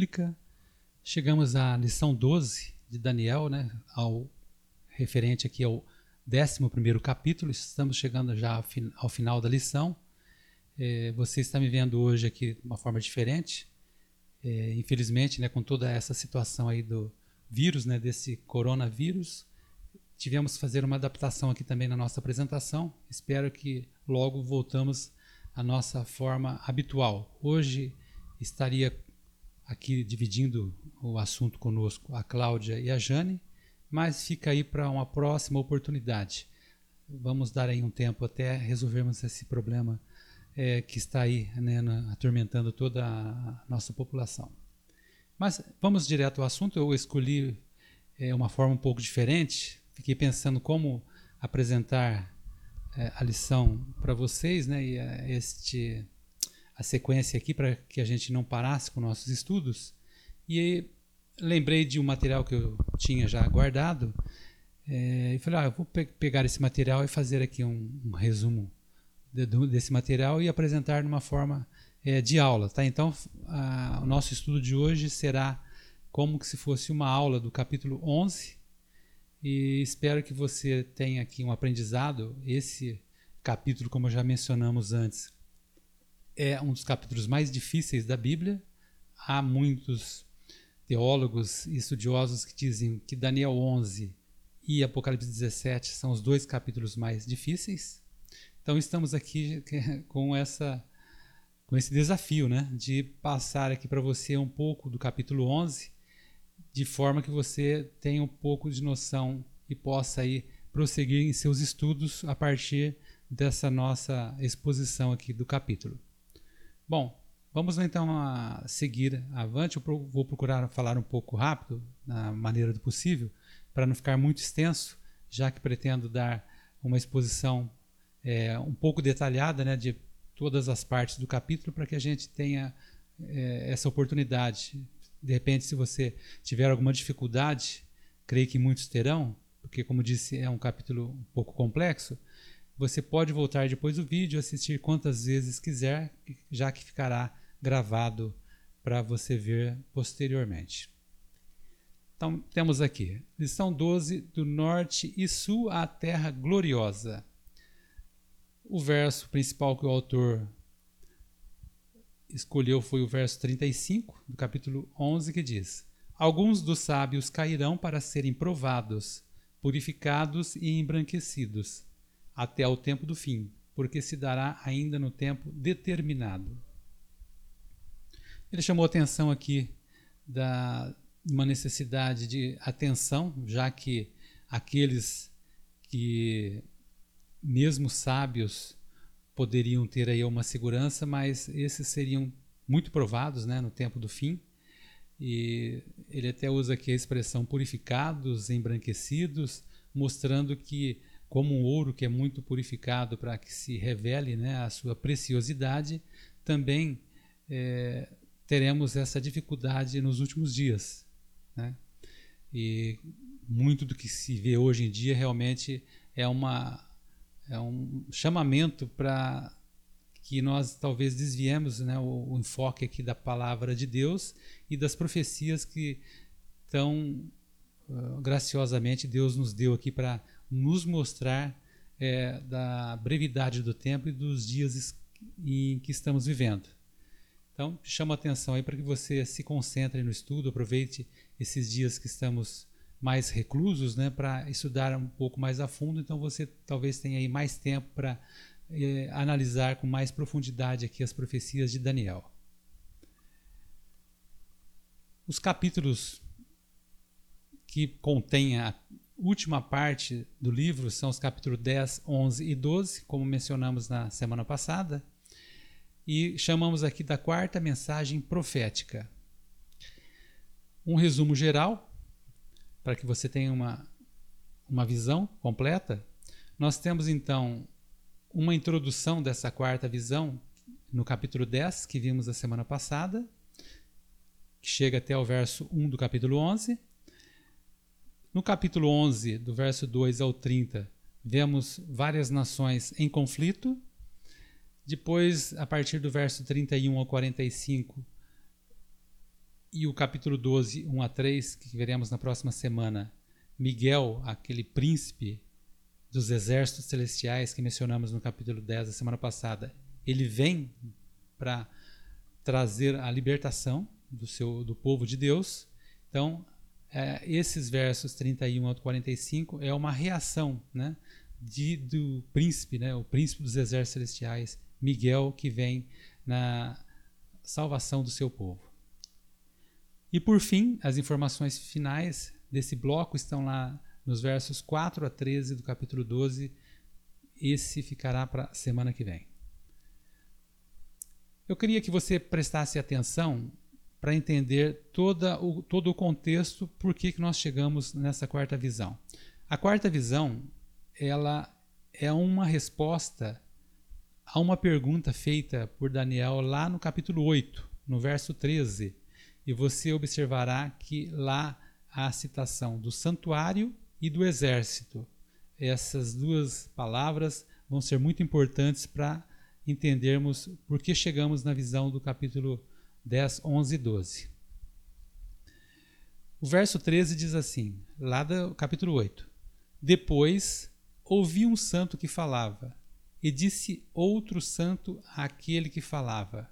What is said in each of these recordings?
bíblica. Chegamos à lição 12 de Daniel, né, ao referente aqui ao 11 capítulo. Estamos chegando já ao final da lição. É, você está me vendo hoje aqui de uma forma diferente. É, infelizmente, né, com toda essa situação aí do vírus, né, desse coronavírus, tivemos que fazer uma adaptação aqui também na nossa apresentação. Espero que logo voltamos à nossa forma habitual. Hoje estaria aqui dividindo o assunto conosco a Cláudia e a Jane, mas fica aí para uma próxima oportunidade. Vamos dar aí um tempo até resolvermos esse problema é, que está aí né, atormentando toda a nossa população. Mas vamos direto ao assunto. Eu escolhi é, uma forma um pouco diferente fiquei pensando como apresentar é, a lição para vocês, né? E é, este a sequência aqui para que a gente não parasse com nossos estudos. E lembrei de um material que eu tinha já guardado é, e falei, ah, eu vou pe pegar esse material e fazer aqui um, um resumo de, desse material e apresentar numa forma é, de aula, tá? Então, a, o nosso estudo de hoje será como que se fosse uma aula do capítulo 11 e espero que você tenha aqui um aprendizado. Esse capítulo, como já mencionamos antes, é um dos capítulos mais difíceis da Bíblia. Há muitos teólogos e estudiosos que dizem que Daniel 11 e Apocalipse 17 são os dois capítulos mais difíceis. Então estamos aqui com essa com esse desafio, né, de passar aqui para você um pouco do capítulo 11 de forma que você tenha um pouco de noção e possa aí prosseguir em seus estudos a partir dessa nossa exposição aqui do capítulo. Bom, vamos então seguir avante. Eu vou procurar falar um pouco rápido, na maneira do possível, para não ficar muito extenso, já que pretendo dar uma exposição é, um pouco detalhada né, de todas as partes do capítulo para que a gente tenha é, essa oportunidade de repente, se você tiver alguma dificuldade, creio que muitos terão, porque, como disse, é um capítulo um pouco complexo. Você pode voltar depois do vídeo, assistir quantas vezes quiser, já que ficará gravado para você ver posteriormente. Então, temos aqui, lição 12, do norte e sul à terra gloriosa. O verso principal que o autor escolheu foi o verso 35 do capítulo 11 que diz: Alguns dos sábios cairão para serem provados, purificados e embranquecidos, até o tempo do fim, porque se dará ainda no tempo determinado. Ele chamou atenção aqui da uma necessidade de atenção, já que aqueles que mesmo sábios poderiam ter aí uma segurança, mas esses seriam muito provados né, no tempo do fim. E ele até usa aqui a expressão purificados, embranquecidos, mostrando que, como um ouro que é muito purificado para que se revele né, a sua preciosidade, também é, teremos essa dificuldade nos últimos dias. Né? E muito do que se vê hoje em dia realmente é uma é um chamamento para que nós talvez desviemos né, o, o, enfoque aqui da palavra de Deus e das profecias que tão uh, graciosamente Deus nos deu aqui para nos mostrar é, da brevidade do tempo e dos dias em que estamos vivendo. Então, chamo a atenção aí para que você se concentre no estudo, aproveite esses dias que estamos mais reclusos, né, para estudar um pouco mais a fundo. Então você talvez tenha aí mais tempo para eh, analisar com mais profundidade aqui as profecias de Daniel. Os capítulos que contêm a última parte do livro são os capítulos 10, 11 e 12, como mencionamos na semana passada, e chamamos aqui da quarta mensagem profética. Um resumo geral para que você tenha uma, uma visão completa, nós temos então uma introdução dessa quarta visão no capítulo 10, que vimos a semana passada, que chega até o verso 1 do capítulo 11. No capítulo 11, do verso 2 ao 30, vemos várias nações em conflito. Depois, a partir do verso 31 ao 45, e o capítulo 12, 1 a 3, que veremos na próxima semana, Miguel, aquele príncipe dos exércitos celestiais que mencionamos no capítulo 10 da semana passada, ele vem para trazer a libertação do seu do povo de Deus. Então, é, esses versos 31 ao 45 é uma reação, né, de, do príncipe, né, o príncipe dos exércitos celestiais, Miguel, que vem na salvação do seu povo. E por fim, as informações finais desse bloco estão lá nos versos 4 a 13 do capítulo 12. Esse ficará para semana que vem. Eu queria que você prestasse atenção para entender toda o, todo o contexto por que, que nós chegamos nessa quarta visão. A quarta visão ela é uma resposta a uma pergunta feita por Daniel lá no capítulo 8, no verso 13. E você observará que lá há a citação do santuário e do exército. Essas duas palavras vão ser muito importantes para entendermos por que chegamos na visão do capítulo 10, 11 e 12. O verso 13 diz assim, lá do capítulo 8: Depois ouvi um santo que falava, e disse outro santo àquele que falava: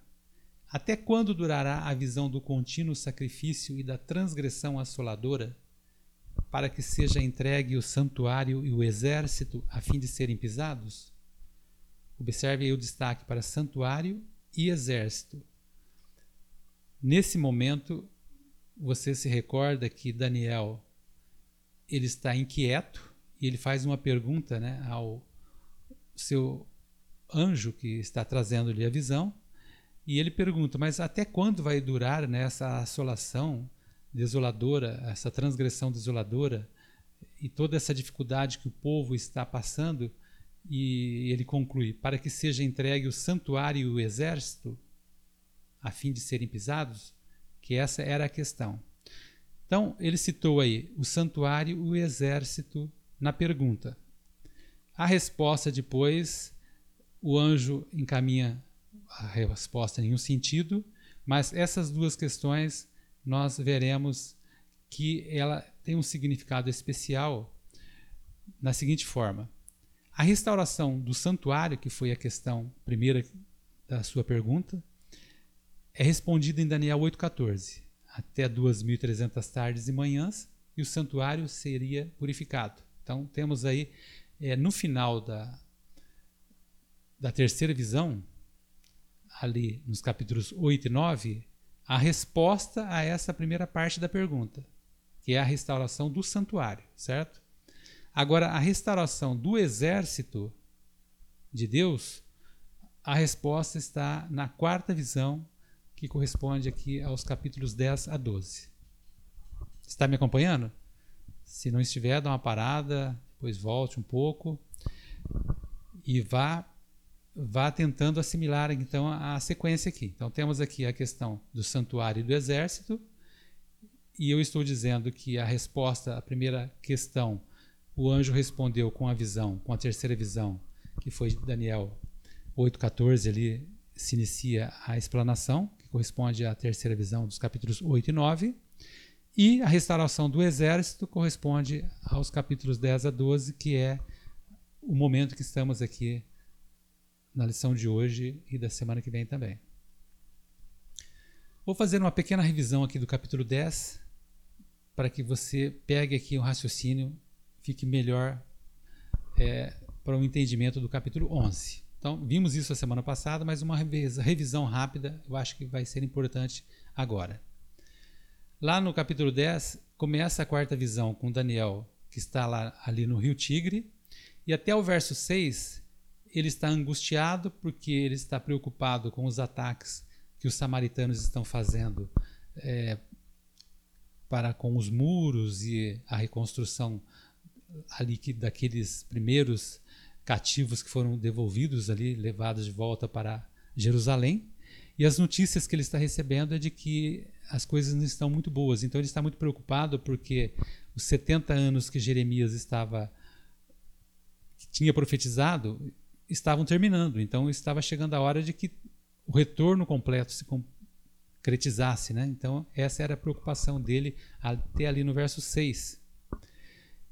Até quando durará a visão do contínuo sacrifício e da transgressão assoladora? Para que seja entregue o santuário e o exército a fim de serem pisados? Observe aí o destaque para santuário e exército. Nesse momento, você se recorda que Daniel ele está inquieto e ele faz uma pergunta né, ao seu anjo que está trazendo-lhe a visão. E ele pergunta: Mas até quando vai durar né, essa assolação desoladora, essa transgressão desoladora e toda essa dificuldade que o povo está passando? E ele conclui: para que seja entregue o santuário e o exército, a fim de serem pisados? Que essa era a questão. Então, ele citou aí o santuário e o exército na pergunta. A resposta depois, o anjo encaminha a resposta em nenhum sentido, mas essas duas questões nós veremos que ela tem um significado especial na seguinte forma: a restauração do santuário, que foi a questão primeira da sua pergunta, é respondida em Daniel 8,14. Até 2.300 tardes e manhãs, e o santuário seria purificado. Então, temos aí, é, no final da, da terceira visão, ali nos capítulos 8 e 9, a resposta a essa primeira parte da pergunta, que é a restauração do santuário, certo? Agora, a restauração do exército de Deus, a resposta está na quarta visão, que corresponde aqui aos capítulos 10 a 12. Está me acompanhando? Se não estiver, dá uma parada, depois volte um pouco e vá vá tentando assimilar então a sequência aqui. Então temos aqui a questão do santuário e do exército, e eu estou dizendo que a resposta à primeira questão o anjo respondeu com a visão, com a terceira visão, que foi Daniel 8,14, ali se inicia a explanação, que corresponde à terceira visão dos capítulos 8 e 9. E a restauração do exército corresponde aos capítulos 10 a 12, que é o momento que estamos aqui na lição de hoje e da semana que vem também. Vou fazer uma pequena revisão aqui do capítulo 10, para que você pegue aqui um raciocínio fique melhor é, para o entendimento do capítulo 11. Então, vimos isso a semana passada, mas uma revisão rápida eu acho que vai ser importante agora. Lá no capítulo 10, começa a quarta visão com Daniel, que está lá ali no rio Tigre, e até o verso 6, ele está angustiado porque ele está preocupado com os ataques que os samaritanos estão fazendo é, para com os muros e a reconstrução ali que, daqueles primeiros cativos que foram devolvidos ali, levados de volta para Jerusalém. E as notícias que ele está recebendo é de que as coisas não estão muito boas. Então ele está muito preocupado porque os 70 anos que Jeremias estava que tinha profetizado estavam terminando. Então estava chegando a hora de que o retorno completo se concretizasse, né? Então, essa era a preocupação dele até ali no verso 6.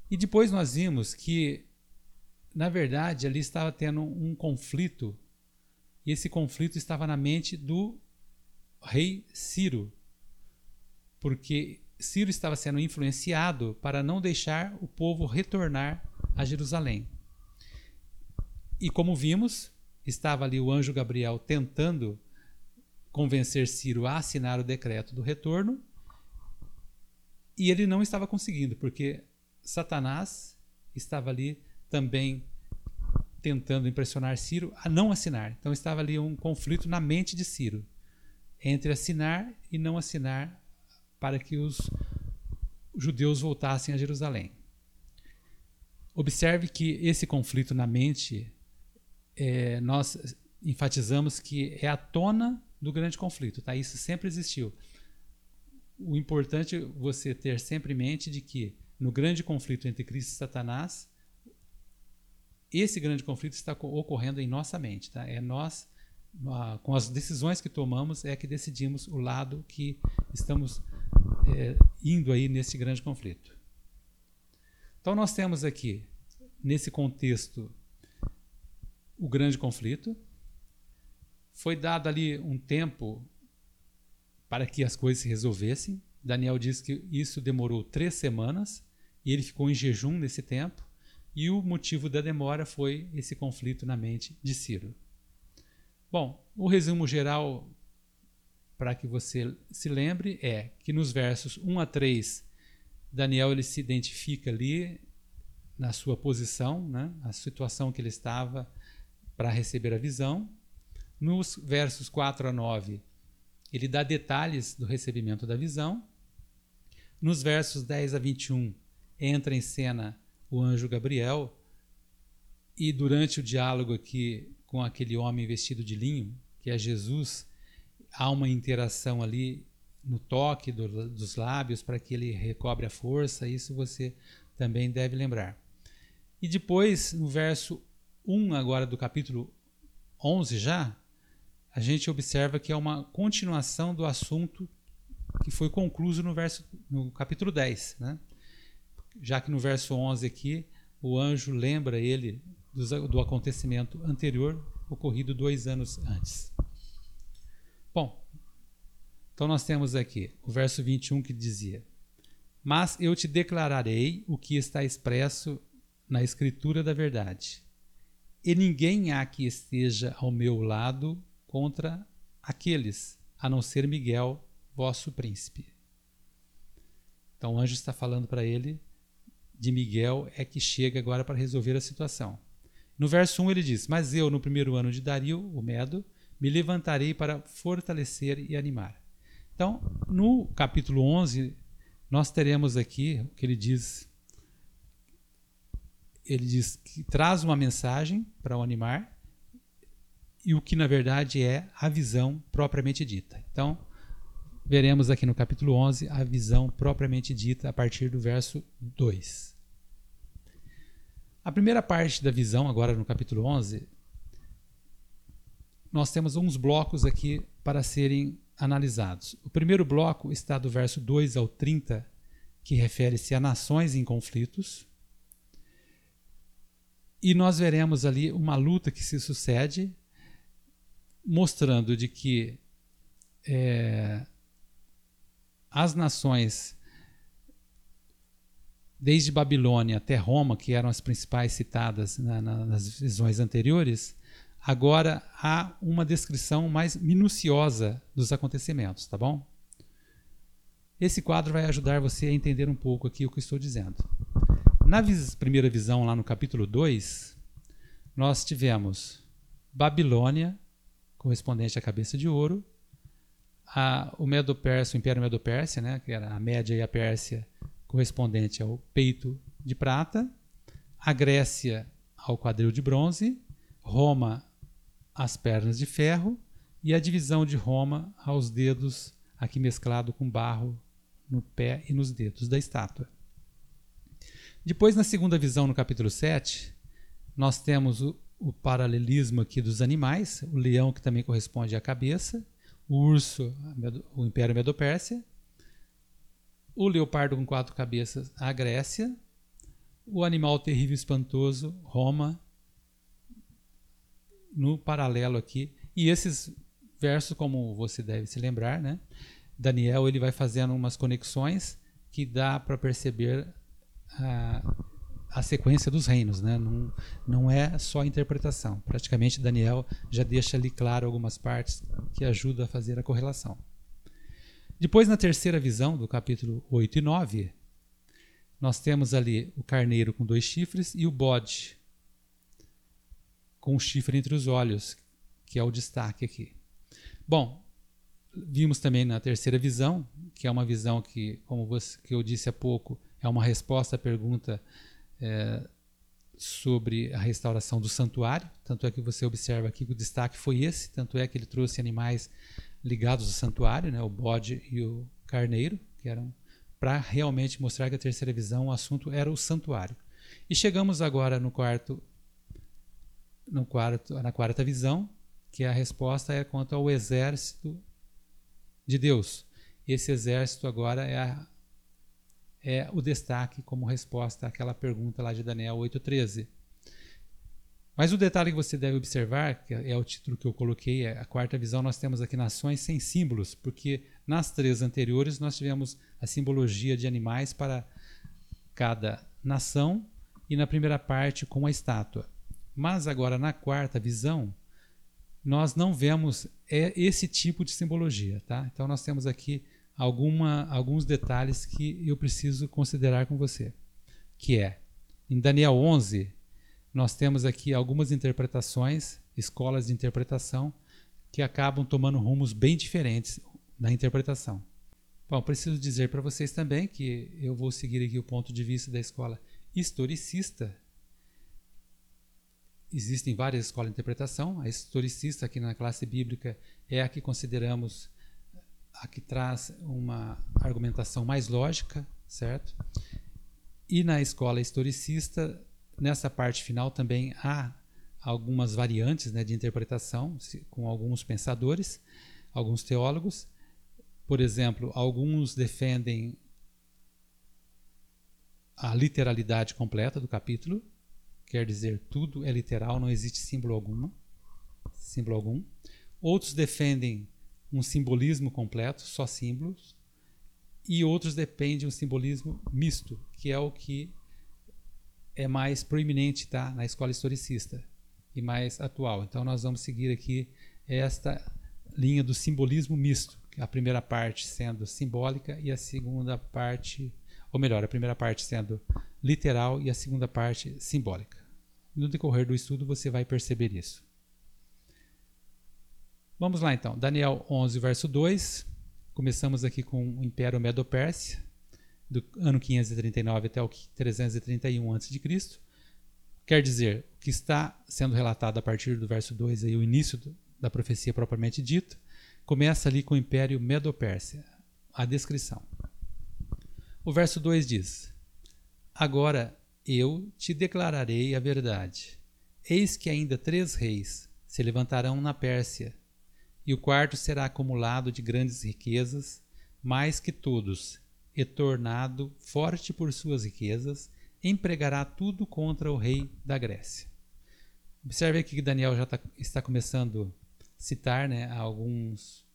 E depois nós vimos que, na verdade, ali estava tendo um conflito, e esse conflito estava na mente do rei Ciro, porque Ciro estava sendo influenciado para não deixar o povo retornar a Jerusalém. E como vimos, estava ali o anjo Gabriel tentando convencer Ciro a assinar o decreto do retorno, e ele não estava conseguindo, porque Satanás estava ali também tentando impressionar Ciro a não assinar. Então estava ali um conflito na mente de Ciro entre assinar e não assinar para que os judeus voltassem a Jerusalém. Observe que esse conflito na mente, é, nós enfatizamos que é a tona do grande conflito, tá? Isso sempre existiu. O importante é você ter sempre em mente de que no grande conflito entre Cristo e Satanás, esse grande conflito está ocorrendo em nossa mente, tá? É nós com as decisões que tomamos é que decidimos o lado que estamos é, indo aí nesse grande conflito. Então nós temos aqui, nesse contexto, o grande conflito. Foi dado ali um tempo para que as coisas se resolvessem. Daniel diz que isso demorou três semanas e ele ficou em jejum nesse tempo. E o motivo da demora foi esse conflito na mente de Ciro. Bom, o resumo geral para que você se lembre, é que nos versos 1 a 3, Daniel ele se identifica ali na sua posição, né, a situação que ele estava para receber a visão. Nos versos 4 a 9, ele dá detalhes do recebimento da visão. Nos versos 10 a 21, entra em cena o anjo Gabriel, e durante o diálogo aqui com aquele homem vestido de linho, que é Jesus, há uma interação ali no toque do, dos lábios para que ele recobre a força, isso você também deve lembrar. E depois, no verso 1 agora do capítulo 11 já, a gente observa que é uma continuação do assunto que foi concluído no, verso, no capítulo 10. Né? Já que no verso 11 aqui, o anjo lembra ele do, do acontecimento anterior ocorrido dois anos antes. Bom, então nós temos aqui o verso 21 que dizia: Mas eu te declararei o que está expresso na Escritura da verdade. E ninguém há que esteja ao meu lado contra aqueles, a não ser Miguel, vosso príncipe. Então o anjo está falando para ele de Miguel é que chega agora para resolver a situação. No verso 1 ele diz: Mas eu, no primeiro ano de Dario, o Medo, me levantarei para fortalecer e animar. Então, no capítulo 11, nós teremos aqui o que ele diz. Ele diz que traz uma mensagem para o animar e o que na verdade é a visão propriamente dita. Então, veremos aqui no capítulo 11 a visão propriamente dita a partir do verso 2. A primeira parte da visão, agora no capítulo 11, nós temos uns blocos aqui para serem analisados. O primeiro bloco está do verso 2 ao 30, que refere-se a nações em conflitos. E nós veremos ali uma luta que se sucede, mostrando de que é, as nações, desde Babilônia até Roma, que eram as principais citadas na, na, nas visões anteriores, Agora há uma descrição mais minuciosa dos acontecimentos, tá bom? Esse quadro vai ajudar você a entender um pouco aqui o que estou dizendo. Na vis primeira visão, lá no capítulo 2, nós tivemos Babilônia, correspondente à cabeça de ouro, a, o Medo-Pérsia, o Império Medo-Pérsia, né, que era a Média e a Pérsia, correspondente ao peito de prata, a Grécia ao quadril de bronze, Roma as pernas de ferro. E a divisão de Roma aos dedos, aqui mesclado com barro no pé e nos dedos da estátua. Depois, na segunda visão, no capítulo 7, nós temos o, o paralelismo aqui dos animais, o leão que também corresponde à cabeça, o urso, o Império Medo-Pérsia, o leopardo com quatro cabeças, a Grécia, o animal terrível espantoso, Roma, no paralelo aqui. E esses versos, como você deve se lembrar, né? Daniel ele vai fazendo umas conexões que dá para perceber a, a sequência dos reinos, né? Não, não é só interpretação. Praticamente Daniel já deixa ali claro algumas partes que ajudam a fazer a correlação. Depois, na terceira visão, do capítulo 8 e 9, nós temos ali o carneiro com dois chifres e o bode com um chifre entre os olhos, que é o destaque aqui. Bom, vimos também na terceira visão, que é uma visão que, como você, que eu disse há pouco, é uma resposta à pergunta é, sobre a restauração do santuário. Tanto é que você observa aqui que o destaque foi esse, tanto é que ele trouxe animais ligados ao santuário, né, o bode e o carneiro, que eram para realmente mostrar que a terceira visão, o assunto era o santuário. E chegamos agora no quarto, no quarto, na quarta visão, que a resposta é quanto ao exército de Deus. Esse exército agora é, a, é o destaque como resposta àquela pergunta lá de Daniel 8,13. Mas o detalhe que você deve observar, que é o título que eu coloquei, é a quarta visão, nós temos aqui nações sem símbolos, porque nas três anteriores nós tivemos a simbologia de animais para cada nação e na primeira parte com a estátua. Mas agora na quarta visão, nós não vemos esse tipo de simbologia, tá? Então nós temos aqui alguma, alguns detalhes que eu preciso considerar com você, que é em Daniel 11 nós temos aqui algumas interpretações, escolas de interpretação, que acabam tomando rumos bem diferentes na interpretação. Bom, preciso dizer para vocês também que eu vou seguir aqui o ponto de vista da escola historicista. Existem várias escolas de interpretação. A historicista aqui na classe bíblica é a que consideramos a que traz uma argumentação mais lógica, certo? E na escola historicista Nessa parte final também há algumas variantes né, de interpretação com alguns pensadores, alguns teólogos. Por exemplo, alguns defendem a literalidade completa do capítulo, quer dizer, tudo é literal, não existe símbolo algum, símbolo algum. Outros defendem um simbolismo completo, só símbolos, e outros defendem um simbolismo misto, que é o que é mais proeminente tá, na escola historicista e mais atual. Então nós vamos seguir aqui esta linha do simbolismo misto, a primeira parte sendo simbólica e a segunda parte, ou melhor, a primeira parte sendo literal e a segunda parte simbólica. No decorrer do estudo você vai perceber isso. Vamos lá então, Daniel 11, verso 2. Começamos aqui com o Império Medo-Pérsia do ano 539 até o 331 a.C. Quer dizer, o que está sendo relatado a partir do verso 2, aí, o início do, da profecia propriamente dita, começa ali com o Império Medo-Pérsia, a descrição. O verso 2 diz: Agora eu te declararei a verdade. Eis que ainda três reis se levantarão na Pérsia, e o quarto será acumulado de grandes riquezas, mais que todos, e tornado forte por suas riquezas, empregará tudo contra o rei da Grécia. Observe aqui que Daniel já tá, está começando a citar né, alguns,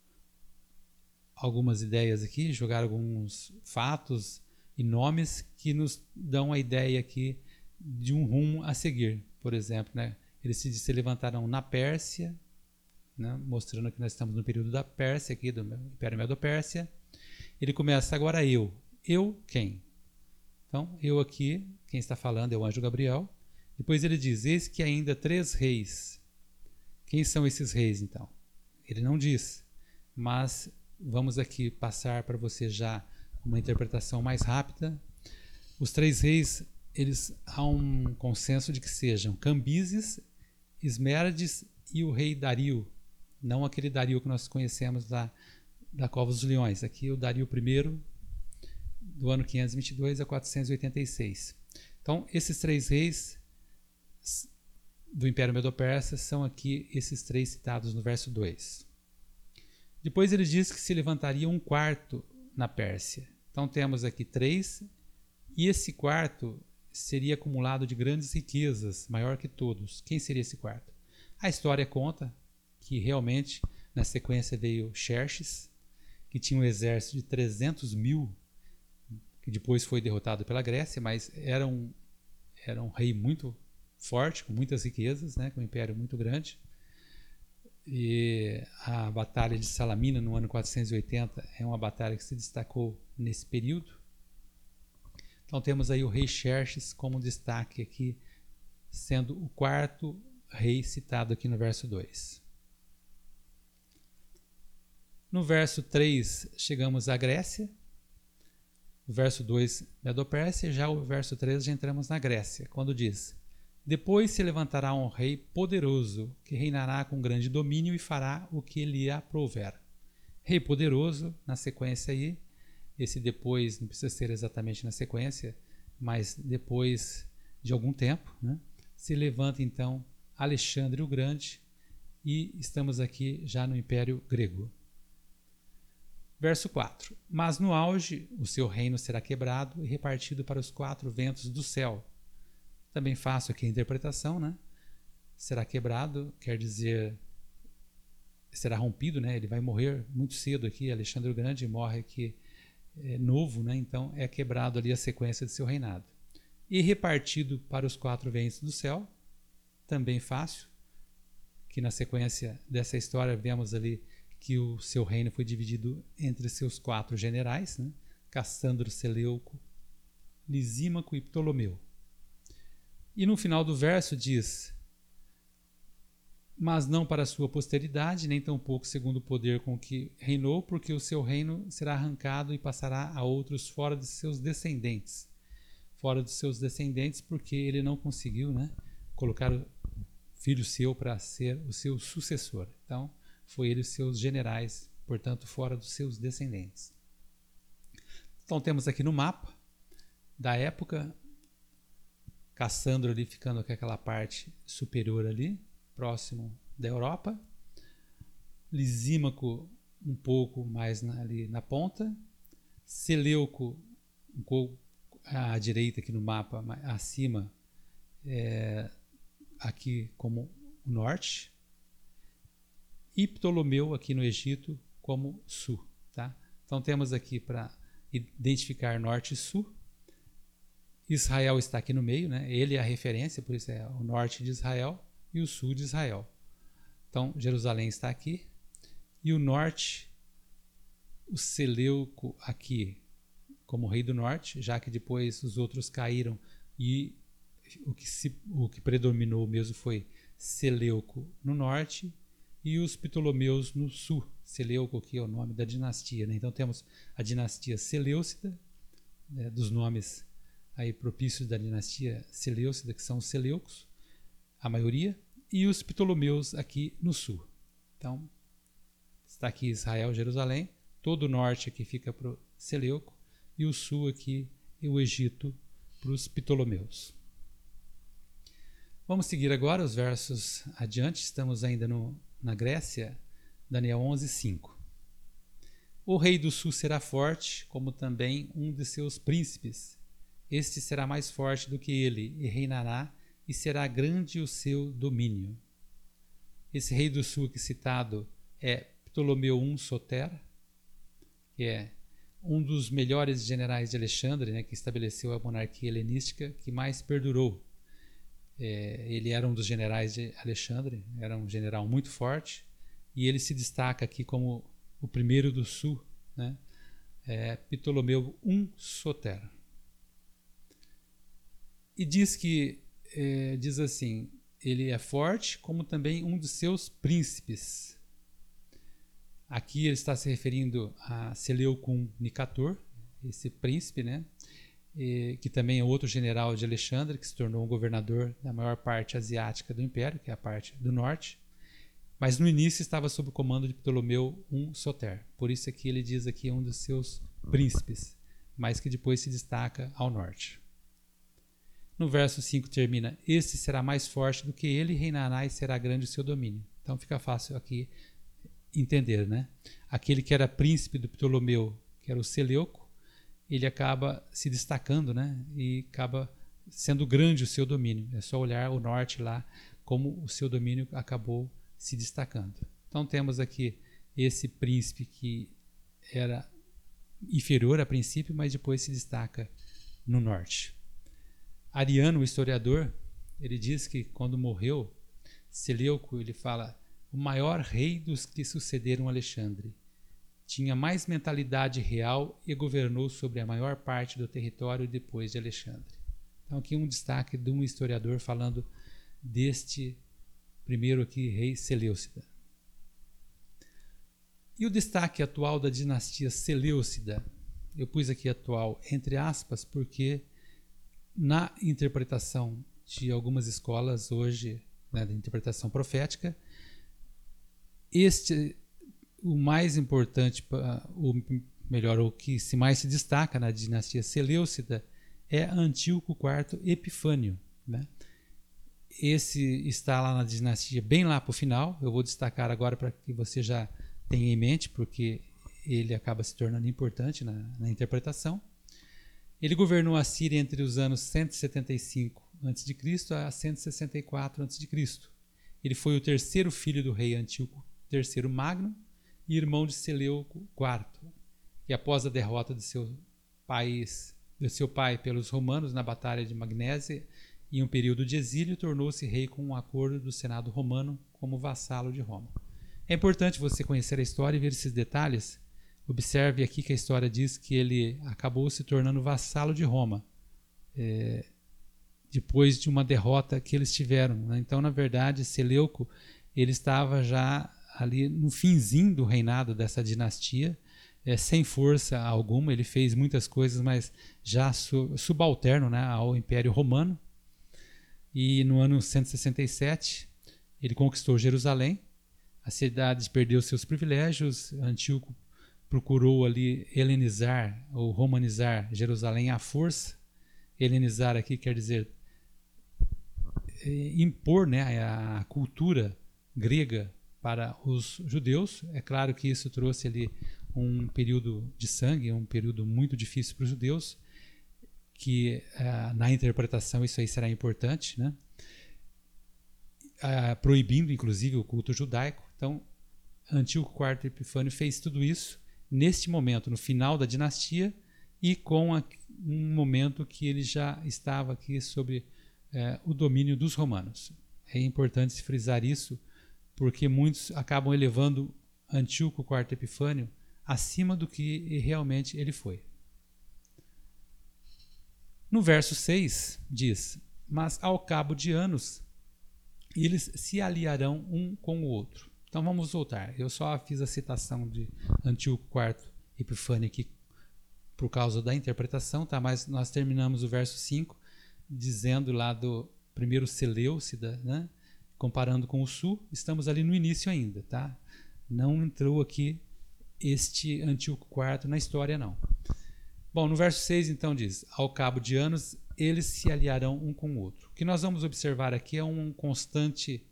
algumas ideias aqui, jogar alguns fatos e nomes que nos dão a ideia aqui de um rumo a seguir. Por exemplo, né, eles se, se levantaram na Pérsia, né, mostrando que nós estamos no período da Pérsia, aqui do Império Medo-Pérsia, ele começa agora eu. Eu quem? Então, eu aqui, quem está falando é o anjo Gabriel. Depois ele diz: Eis que ainda três reis. Quem são esses reis, então? Ele não diz, mas vamos aqui passar para você já uma interpretação mais rápida. Os três reis, eles há um consenso de que sejam Cambises, Esmerdes e o rei Dario, não aquele Dario que nós conhecemos lá da Cova dos Leões. Aqui o Dario I, do ano 522 a 486. Então, esses três reis do Império Medo-Persa são aqui esses três citados no verso 2. Depois ele diz que se levantaria um quarto na Pérsia. Então temos aqui três, e esse quarto seria acumulado de grandes riquezas, maior que todos. Quem seria esse quarto? A história conta que realmente na sequência veio Xerxes, que tinha um exército de 300 mil, que depois foi derrotado pela Grécia, mas era um, era um rei muito forte, com muitas riquezas, né, com um império muito grande. E a Batalha de Salamina, no ano 480, é uma batalha que se destacou nesse período. Então temos aí o rei Xerxes como destaque aqui, sendo o quarto rei citado aqui no verso 2. No verso 3, chegamos à Grécia. O verso 2, Medo-Pérsia. Já o verso 3, já entramos na Grécia, quando diz: Depois se levantará um rei poderoso, que reinará com grande domínio e fará o que lhe aprouver. Rei poderoso, na sequência aí, esse depois não precisa ser exatamente na sequência, mas depois de algum tempo, né, se levanta então Alexandre o Grande e estamos aqui já no Império Grego. Verso 4: Mas no auge o seu reino será quebrado e repartido para os quatro ventos do céu. Também faço aqui a interpretação, né? Será quebrado, quer dizer, será rompido, né? Ele vai morrer muito cedo aqui. Alexandre o Grande morre aqui é, novo, né? Então é quebrado ali a sequência de seu reinado. E repartido para os quatro ventos do céu, também fácil, que na sequência dessa história vemos ali que o seu reino foi dividido entre seus quatro generais, né? Cassandro, Seleuco, Lisímaco e Ptolomeu. E no final do verso diz: Mas não para sua posteridade, nem tampouco segundo o poder com que reinou, porque o seu reino será arrancado e passará a outros fora de seus descendentes. Fora dos seus descendentes, porque ele não conseguiu né, colocar o filho seu para ser o seu sucessor. Então, foi ele e seus generais, portanto, fora dos seus descendentes. Então temos aqui no mapa da época Cassandro ali ficando com aquela parte superior ali, próximo da Europa. Lisímaco um pouco mais na, ali na ponta. Seleuco um pouco à direita aqui no mapa, acima, é, aqui como o norte e Ptolomeu aqui no Egito como sul. Tá? Então temos aqui para identificar norte e sul. Israel está aqui no meio, né? ele é a referência, por isso é o norte de Israel e o sul de Israel. Então Jerusalém está aqui e o norte, o Seleuco aqui como rei do norte, já que depois os outros caíram e o que, se, o que predominou mesmo foi Seleuco no norte e os Ptolomeus no sul. Seleuco, que é o nome da dinastia. Né? Então temos a dinastia Seleucida, né, dos nomes aí propícios da dinastia Seleucida, que são os Seleucos, a maioria, e os Ptolomeus aqui no sul. Então, está aqui Israel, Jerusalém, todo o norte aqui fica para o Seleuco, e o sul aqui e o Egito para os Ptolomeus. Vamos seguir agora os versos adiante, estamos ainda no na Grécia, Daniel 11, 5. O rei do sul será forte, como também um de seus príncipes. Este será mais forte do que ele, e reinará, e será grande o seu domínio. Esse rei do sul que citado é Ptolomeu I Soter, que é um dos melhores generais de Alexandre, né, que estabeleceu a monarquia helenística que mais perdurou é, ele era um dos generais de Alexandre, era um general muito forte, e ele se destaca aqui como o primeiro do sul, né? é, Ptolomeu I Soter. E diz que, é, diz assim, ele é forte como também um dos seus príncipes. Aqui ele está se referindo a Seleucum Nicator, esse príncipe, né? E, que também é outro general de Alexandre, que se tornou um governador da maior parte asiática do império, que é a parte do norte. Mas no início estava sob o comando de Ptolomeu I Soter. Por isso aqui ele diz aqui um dos seus príncipes, mas que depois se destaca ao norte. No verso 5 termina: Este será mais forte do que ele, reinará e será grande o seu domínio. Então fica fácil aqui entender, né? Aquele que era príncipe do Ptolomeu, que era o Seleuco, ele acaba se destacando, né? E acaba sendo grande o seu domínio. É só olhar o norte lá, como o seu domínio acabou se destacando. Então temos aqui esse príncipe que era inferior a princípio, mas depois se destaca no norte. Ariano, o historiador, ele diz que quando morreu Seleuco, ele fala o maior rei dos que sucederam Alexandre. Tinha mais mentalidade real e governou sobre a maior parte do território depois de Alexandre. Então aqui um destaque de um historiador falando deste primeiro aqui rei Seleucida. E o destaque atual da dinastia Seleucida, eu pus aqui atual entre aspas porque na interpretação de algumas escolas hoje, né, da interpretação profética, este o mais importante, o melhor, o que se mais se destaca na dinastia Seleucida é Antíoco IV Epifânio. Né? Esse está lá na dinastia, bem lá para o final. Eu vou destacar agora para que você já tenha em mente, porque ele acaba se tornando importante na, na interpretação. Ele governou a Síria entre os anos 175 a.C. a 164 a.C. Ele foi o terceiro filho do rei Antíoco III Magno e irmão de Seleuco IV, que após a derrota de seu, país, de seu pai pelos romanos na Batalha de Magnésia, em um período de exílio, tornou-se rei com um acordo do Senado romano como vassalo de Roma. É importante você conhecer a história e ver esses detalhes. Observe aqui que a história diz que ele acabou se tornando vassalo de Roma, é, depois de uma derrota que eles tiveram. Né? Então, na verdade, Seleuco ele estava já ali no finzinho do reinado dessa dinastia, é, sem força alguma. Ele fez muitas coisas, mas já su subalterno né, ao Império Romano. E no ano 167, ele conquistou Jerusalém. A cidade perdeu seus privilégios. Antíoco procurou ali helenizar ou romanizar Jerusalém à força. Helenizar aqui quer dizer é, impor né, a cultura grega para os judeus. É claro que isso trouxe ali um período de sangue, um período muito difícil para os judeus, que uh, na interpretação isso aí será importante, né? Uh, proibindo inclusive o culto judaico. Então, Antíoco IV Epifânio fez tudo isso neste momento, no final da dinastia, e com a, um momento que ele já estava aqui sob uh, o domínio dos romanos. É importante frisar isso, porque muitos acabam elevando Antíoco IV Epifânio acima do que realmente ele foi. No verso 6 diz: Mas ao cabo de anos eles se aliarão um com o outro. Então vamos voltar. Eu só fiz a citação de Antíoco IV Epifânio aqui por causa da interpretação, tá? Mas nós terminamos o verso 5 dizendo lá do primeiro Seleucida, né? Comparando com o sul, estamos ali no início ainda, tá? Não entrou aqui este Antíoco IV na história, não. Bom, no verso 6 então diz: Ao cabo de anos eles se aliarão um com o outro. O que nós vamos observar aqui é um constante,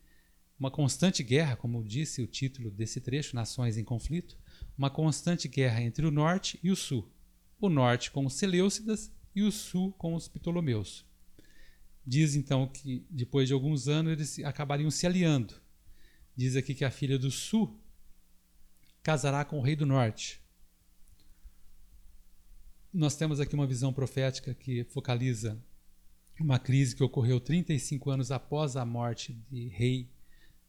uma constante guerra, como disse o título desse trecho, Nações em Conflito, uma constante guerra entre o norte e o sul. O norte com os Seleucidas e o sul com os Ptolomeus. Diz então que depois de alguns anos eles acabariam se aliando. Diz aqui que a filha do sul casará com o rei do norte. Nós temos aqui uma visão profética que focaliza uma crise que ocorreu 35 anos após a morte de rei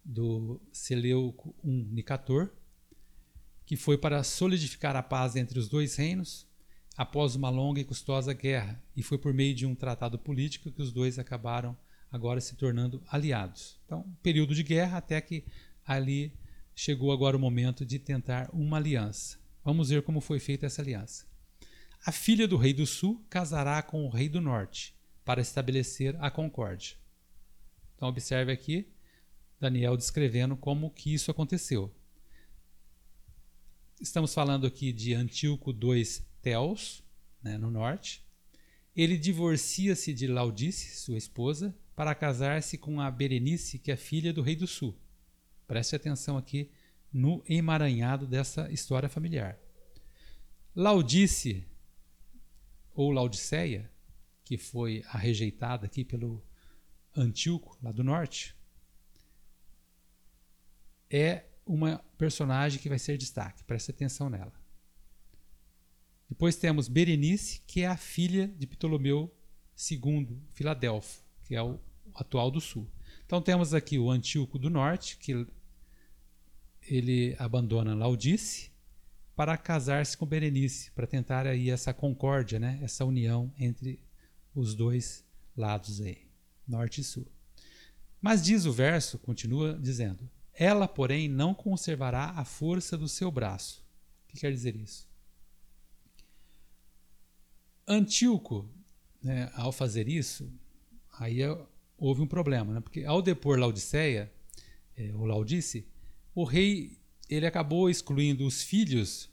do Seleuco I Nicator, que foi para solidificar a paz entre os dois reinos após uma longa e custosa guerra, e foi por meio de um tratado político que os dois acabaram agora se tornando aliados. Então, período de guerra até que ali chegou agora o momento de tentar uma aliança. Vamos ver como foi feita essa aliança. A filha do rei do sul casará com o rei do norte para estabelecer a concórdia. Então observe aqui Daniel descrevendo como que isso aconteceu. Estamos falando aqui de Antíoco II Teos, né, no norte. Ele divorcia-se de Laudice, sua esposa, para casar-se com a Berenice, que é filha do rei do sul. Preste atenção aqui no emaranhado dessa história familiar. Laudice, ou Laodiceia, que foi a rejeitada aqui pelo Antíoco, lá do norte, é uma personagem que vai ser destaque, preste atenção nela. Depois temos Berenice, que é a filha de Ptolomeu II, Filadelfo, que é o atual do sul. Então temos aqui o Antíoco do norte, que ele abandona Laudice para casar-se com Berenice, para tentar aí essa concórdia, né? essa união entre os dois lados aí, norte e sul. Mas diz o verso, continua dizendo: Ela, porém, não conservará a força do seu braço. O que quer dizer isso? Antíoco, né, ao fazer isso, aí é, houve um problema, né? porque ao depor Laodiceia, é, ou o rei ele acabou excluindo os filhos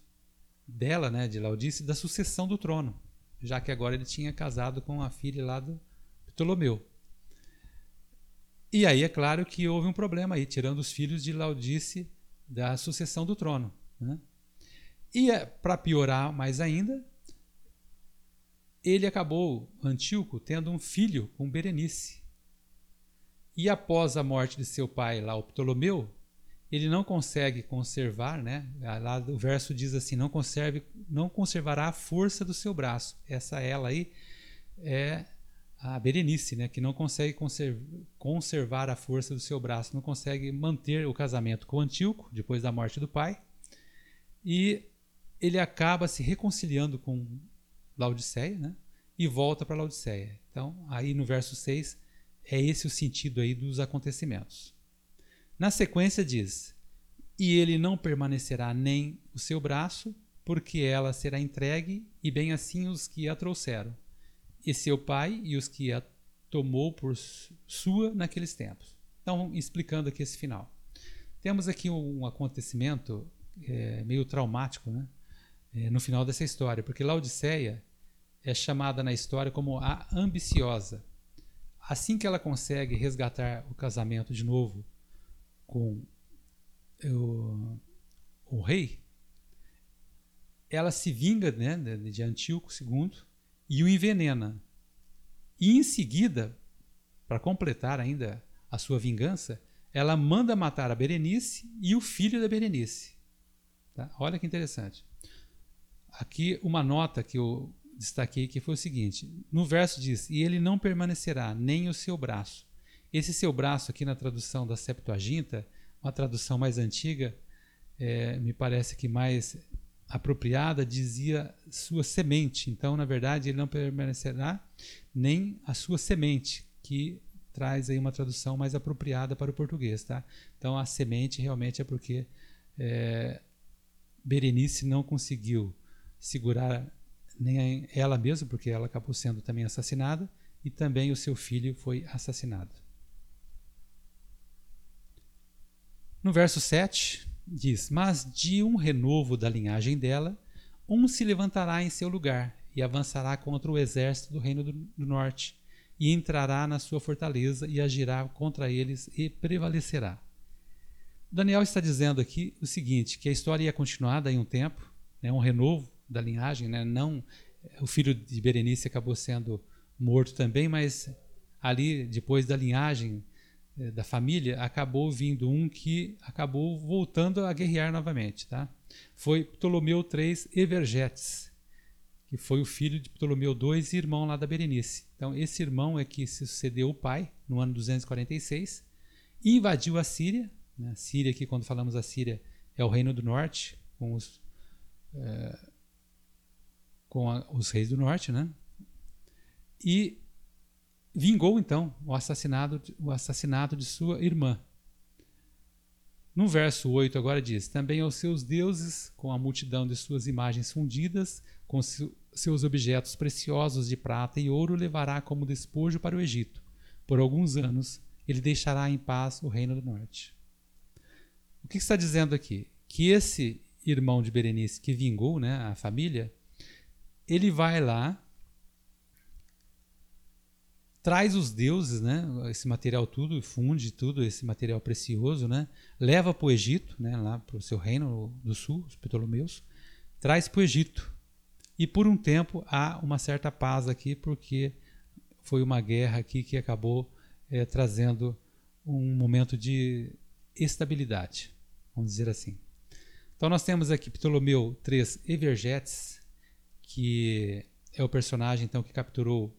dela, né, de Laudice, da sucessão do trono, já que agora ele tinha casado com a filha lá do Ptolomeu. E aí é claro que houve um problema aí, tirando os filhos de Laudice da sucessão do trono. Né? E é, para piorar mais ainda, ele acabou, Antíoco, tendo um filho com Berenice. E após a morte de seu pai, lá o Ptolomeu, ele não consegue conservar, né? Lá o verso diz assim: não conserve, não conservará a força do seu braço. Essa ela aí é a Berenice, né? Que não consegue conservar a força do seu braço, não consegue manter o casamento com Antíoco depois da morte do pai, e ele acaba se reconciliando com Laodiceia, né? E volta para Laodiceia. Então, aí no verso 6 é esse o sentido aí dos acontecimentos. Na sequência diz: E ele não permanecerá nem o seu braço, porque ela será entregue, e bem assim os que a trouxeram, e seu pai e os que a tomou por sua naqueles tempos. Então, explicando aqui esse final. Temos aqui um acontecimento é, meio traumático né? É, no final dessa história, porque Laodiceia é chamada na história como a ambiciosa. Assim que ela consegue resgatar o casamento de novo com o, o rei, ela se vinga né, de Antíoco II e o envenena. E em seguida, para completar ainda a sua vingança, ela manda matar a Berenice e o filho da Berenice. Tá? Olha que interessante. Aqui uma nota que eu destaquei que foi o seguinte: no verso diz, e ele não permanecerá nem o seu braço, esse seu braço aqui na tradução da Septuaginta, uma tradução mais antiga, é, me parece que mais apropriada, dizia sua semente. Então, na verdade, ele não permanecerá nem a sua semente, que traz aí uma tradução mais apropriada para o português, tá? Então, a semente realmente é porque é, Berenice não conseguiu segurar nem ela mesma, porque ela acabou sendo também assassinada, e também o seu filho foi assassinado. No verso 7 diz: Mas de um renovo da linhagem dela, um se levantará em seu lugar e avançará contra o exército do reino do, norte, e entrará na sua fortaleza e agirá contra eles e prevalecerá. Daniel está dizendo aqui o seguinte: que a história ia continuar daí um tempo, né, um renovo da linhagem, né, não o filho de Berenice acabou sendo morto também, mas ali depois da linhagem da família, acabou vindo um que acabou voltando a guerrear novamente. Tá? Foi Ptolomeu III Evergetes, que foi o filho de Ptolomeu II e irmão lá da Berenice. Então, esse irmão é que sucedeu o pai no ano 246 e invadiu a Síria. Né? A Síria, aqui, quando falamos a Síria, é o reino do norte, com os, é, com a, os reis do norte, né? E vingou então o assassinato, o assassinato de sua irmã. No verso 8 agora diz: Também aos seus deuses, com a multidão de suas imagens fundidas, com seus objetos preciosos de prata e ouro, levará como despojo para o Egito. Por alguns anos ele deixará em paz o reino do norte. O que está dizendo aqui? Que esse irmão de Berenice que vingou né, a família, ele vai lá traz os deuses, né, esse material tudo, funde tudo, esse material precioso, né, leva para o Egito, né, lá para o seu reino do sul, os Ptolomeus, traz para o Egito. E por um tempo há uma certa paz aqui, porque foi uma guerra aqui que acabou é, trazendo um momento de estabilidade, vamos dizer assim. Então nós temos aqui Ptolomeu III Evergetes, que é o personagem então que capturou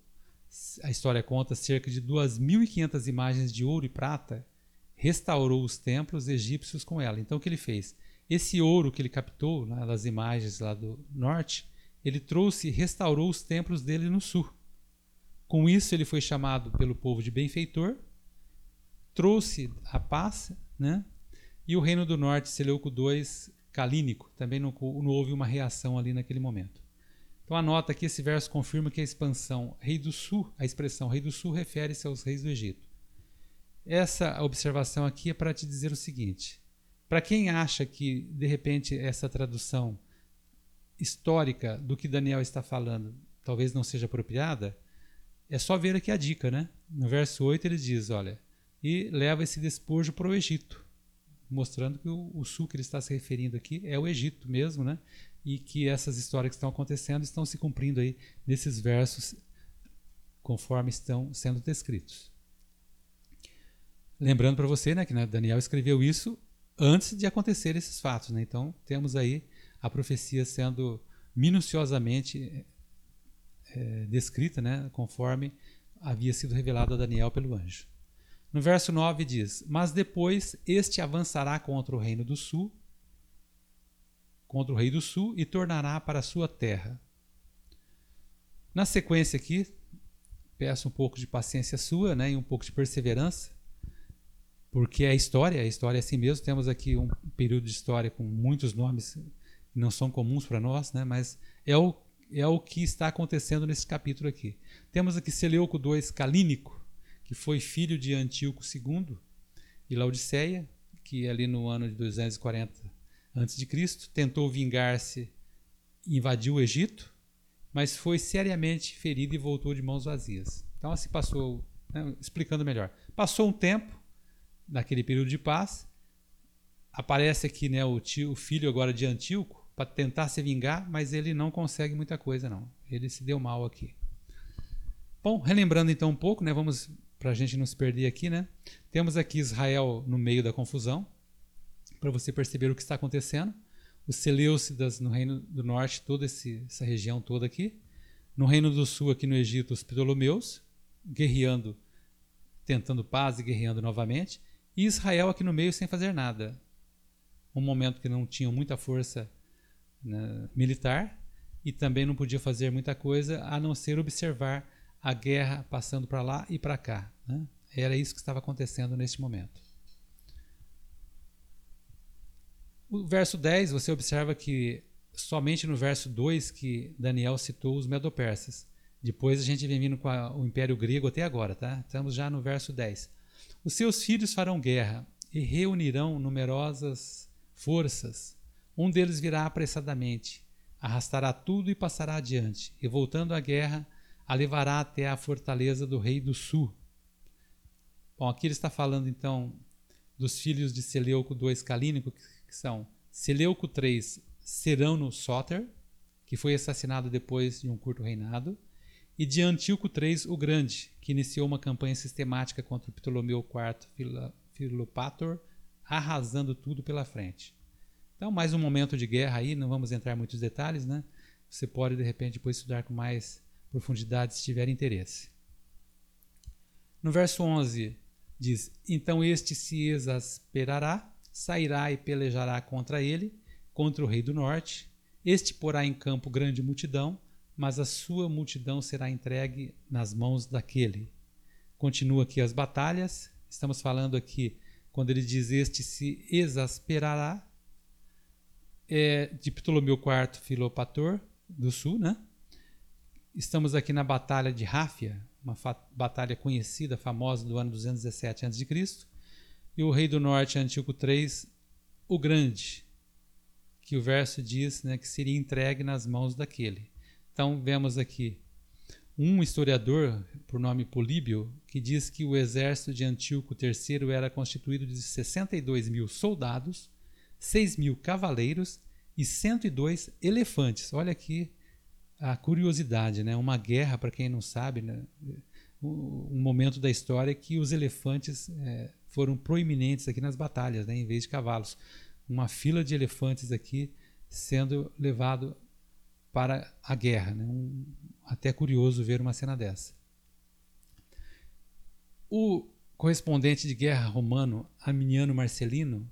a história conta cerca de 2.500 imagens de ouro e prata, restaurou os templos egípcios com ela. Então o que ele fez? Esse ouro que ele captou né, nas imagens lá do norte, ele trouxe e restaurou os templos dele no sul. Com isso ele foi chamado pelo povo de benfeitor, trouxe a paz, né? E o reino do norte, Seleuco II Calínico, também não, não houve uma reação ali naquele momento. Então anota aqui esse verso confirma que a expansão rei do sul, a expressão rei do sul refere-se aos reis do Egito. Essa observação aqui é para te dizer o seguinte: para quem acha que de repente essa tradução histórica do que Daniel está falando talvez não seja apropriada, é só ver aqui a dica, né? No verso 8 ele diz, olha, e leva esse despojo para o Egito, mostrando que o, o sul que ele está se referindo aqui é o Egito mesmo, né? E que essas histórias que estão acontecendo estão se cumprindo aí nesses versos conforme estão sendo descritos. Lembrando para você né, que né, Daniel escreveu isso antes de acontecer esses fatos. Né? Então temos aí a profecia sendo minuciosamente é, descrita né, conforme havia sido revelado a Daniel pelo anjo. No verso 9 diz: Mas depois este avançará contra o reino do sul contra o rei do sul e tornará para a sua terra. Na sequência aqui, peço um pouco de paciência sua né, e um pouco de perseverança, porque é história, a história é assim mesmo. Temos aqui um período de história com muitos nomes que não são comuns para nós, né, mas é o, é o que está acontecendo nesse capítulo aqui. Temos aqui Seleuco II Calínico, que foi filho de Antíoco II e Laodiceia, que ali no ano de 240 antes de Cristo, tentou vingar-se, invadiu o Egito, mas foi seriamente ferido e voltou de mãos vazias. Então assim passou, né, explicando melhor. Passou um tempo naquele período de paz, aparece aqui né, o, tio, o filho agora de Antíoco para tentar se vingar, mas ele não consegue muita coisa não. Ele se deu mal aqui. Bom, relembrando então um pouco, né, vamos para a gente não se perder aqui, né? Temos aqui Israel no meio da confusão, para você perceber o que está acontecendo. Os Seleucidas no Reino do Norte, toda esse, essa região toda aqui. No Reino do Sul, aqui no Egito, os Ptolomeus, guerreando, tentando paz e guerreando novamente. E Israel aqui no meio sem fazer nada. Um momento que não tinham muita força né, militar e também não podia fazer muita coisa a não ser observar a guerra passando para lá e para cá. Né? Era isso que estava acontecendo neste momento. O verso 10, você observa que somente no verso 2 que Daniel citou os medopersas. Depois a gente vem vindo com a, o Império Grego até agora, tá? Estamos já no verso 10. Os seus filhos farão guerra e reunirão numerosas forças. Um deles virá apressadamente, arrastará tudo e passará adiante, e voltando à guerra, a levará até a fortaleza do rei do sul. Bom, aqui ele está falando então dos filhos de Seleuco II Calínico, que são Seleuco III Serano Soter, que foi assassinado depois de um curto reinado, e de Antíoco III o Grande, que iniciou uma campanha sistemática contra Ptolomeu IV Filopator, arrasando tudo pela frente. Então, mais um momento de guerra aí, não vamos entrar em muitos detalhes, né? Você pode, de repente, depois estudar com mais profundidade se tiver interesse. No verso 11 diz: Então este se exasperará sairá e pelejará contra ele, contra o rei do norte. Este porá em campo grande multidão, mas a sua multidão será entregue nas mãos daquele. Continua aqui as batalhas. Estamos falando aqui, quando ele diz este se exasperará, é de Ptolomeu IV Filopator, do sul, né? Estamos aqui na Batalha de Ráfia, uma batalha conhecida, famosa do ano 217 a.C e o rei do norte, Antíoco III, o Grande, que o verso diz né, que seria entregue nas mãos daquele. Então vemos aqui um historiador, por nome Políbio, que diz que o exército de Antíoco III era constituído de 62 mil soldados, 6 mil cavaleiros e 102 elefantes. Olha aqui a curiosidade, né? Uma guerra, para quem não sabe, né? um momento da história que os elefantes é, foram proeminentes aqui nas batalhas, né? em vez de cavalos. Uma fila de elefantes aqui sendo levado para a guerra. Né? Um, até curioso ver uma cena dessa. O correspondente de guerra romano, Aminiano Marcelino,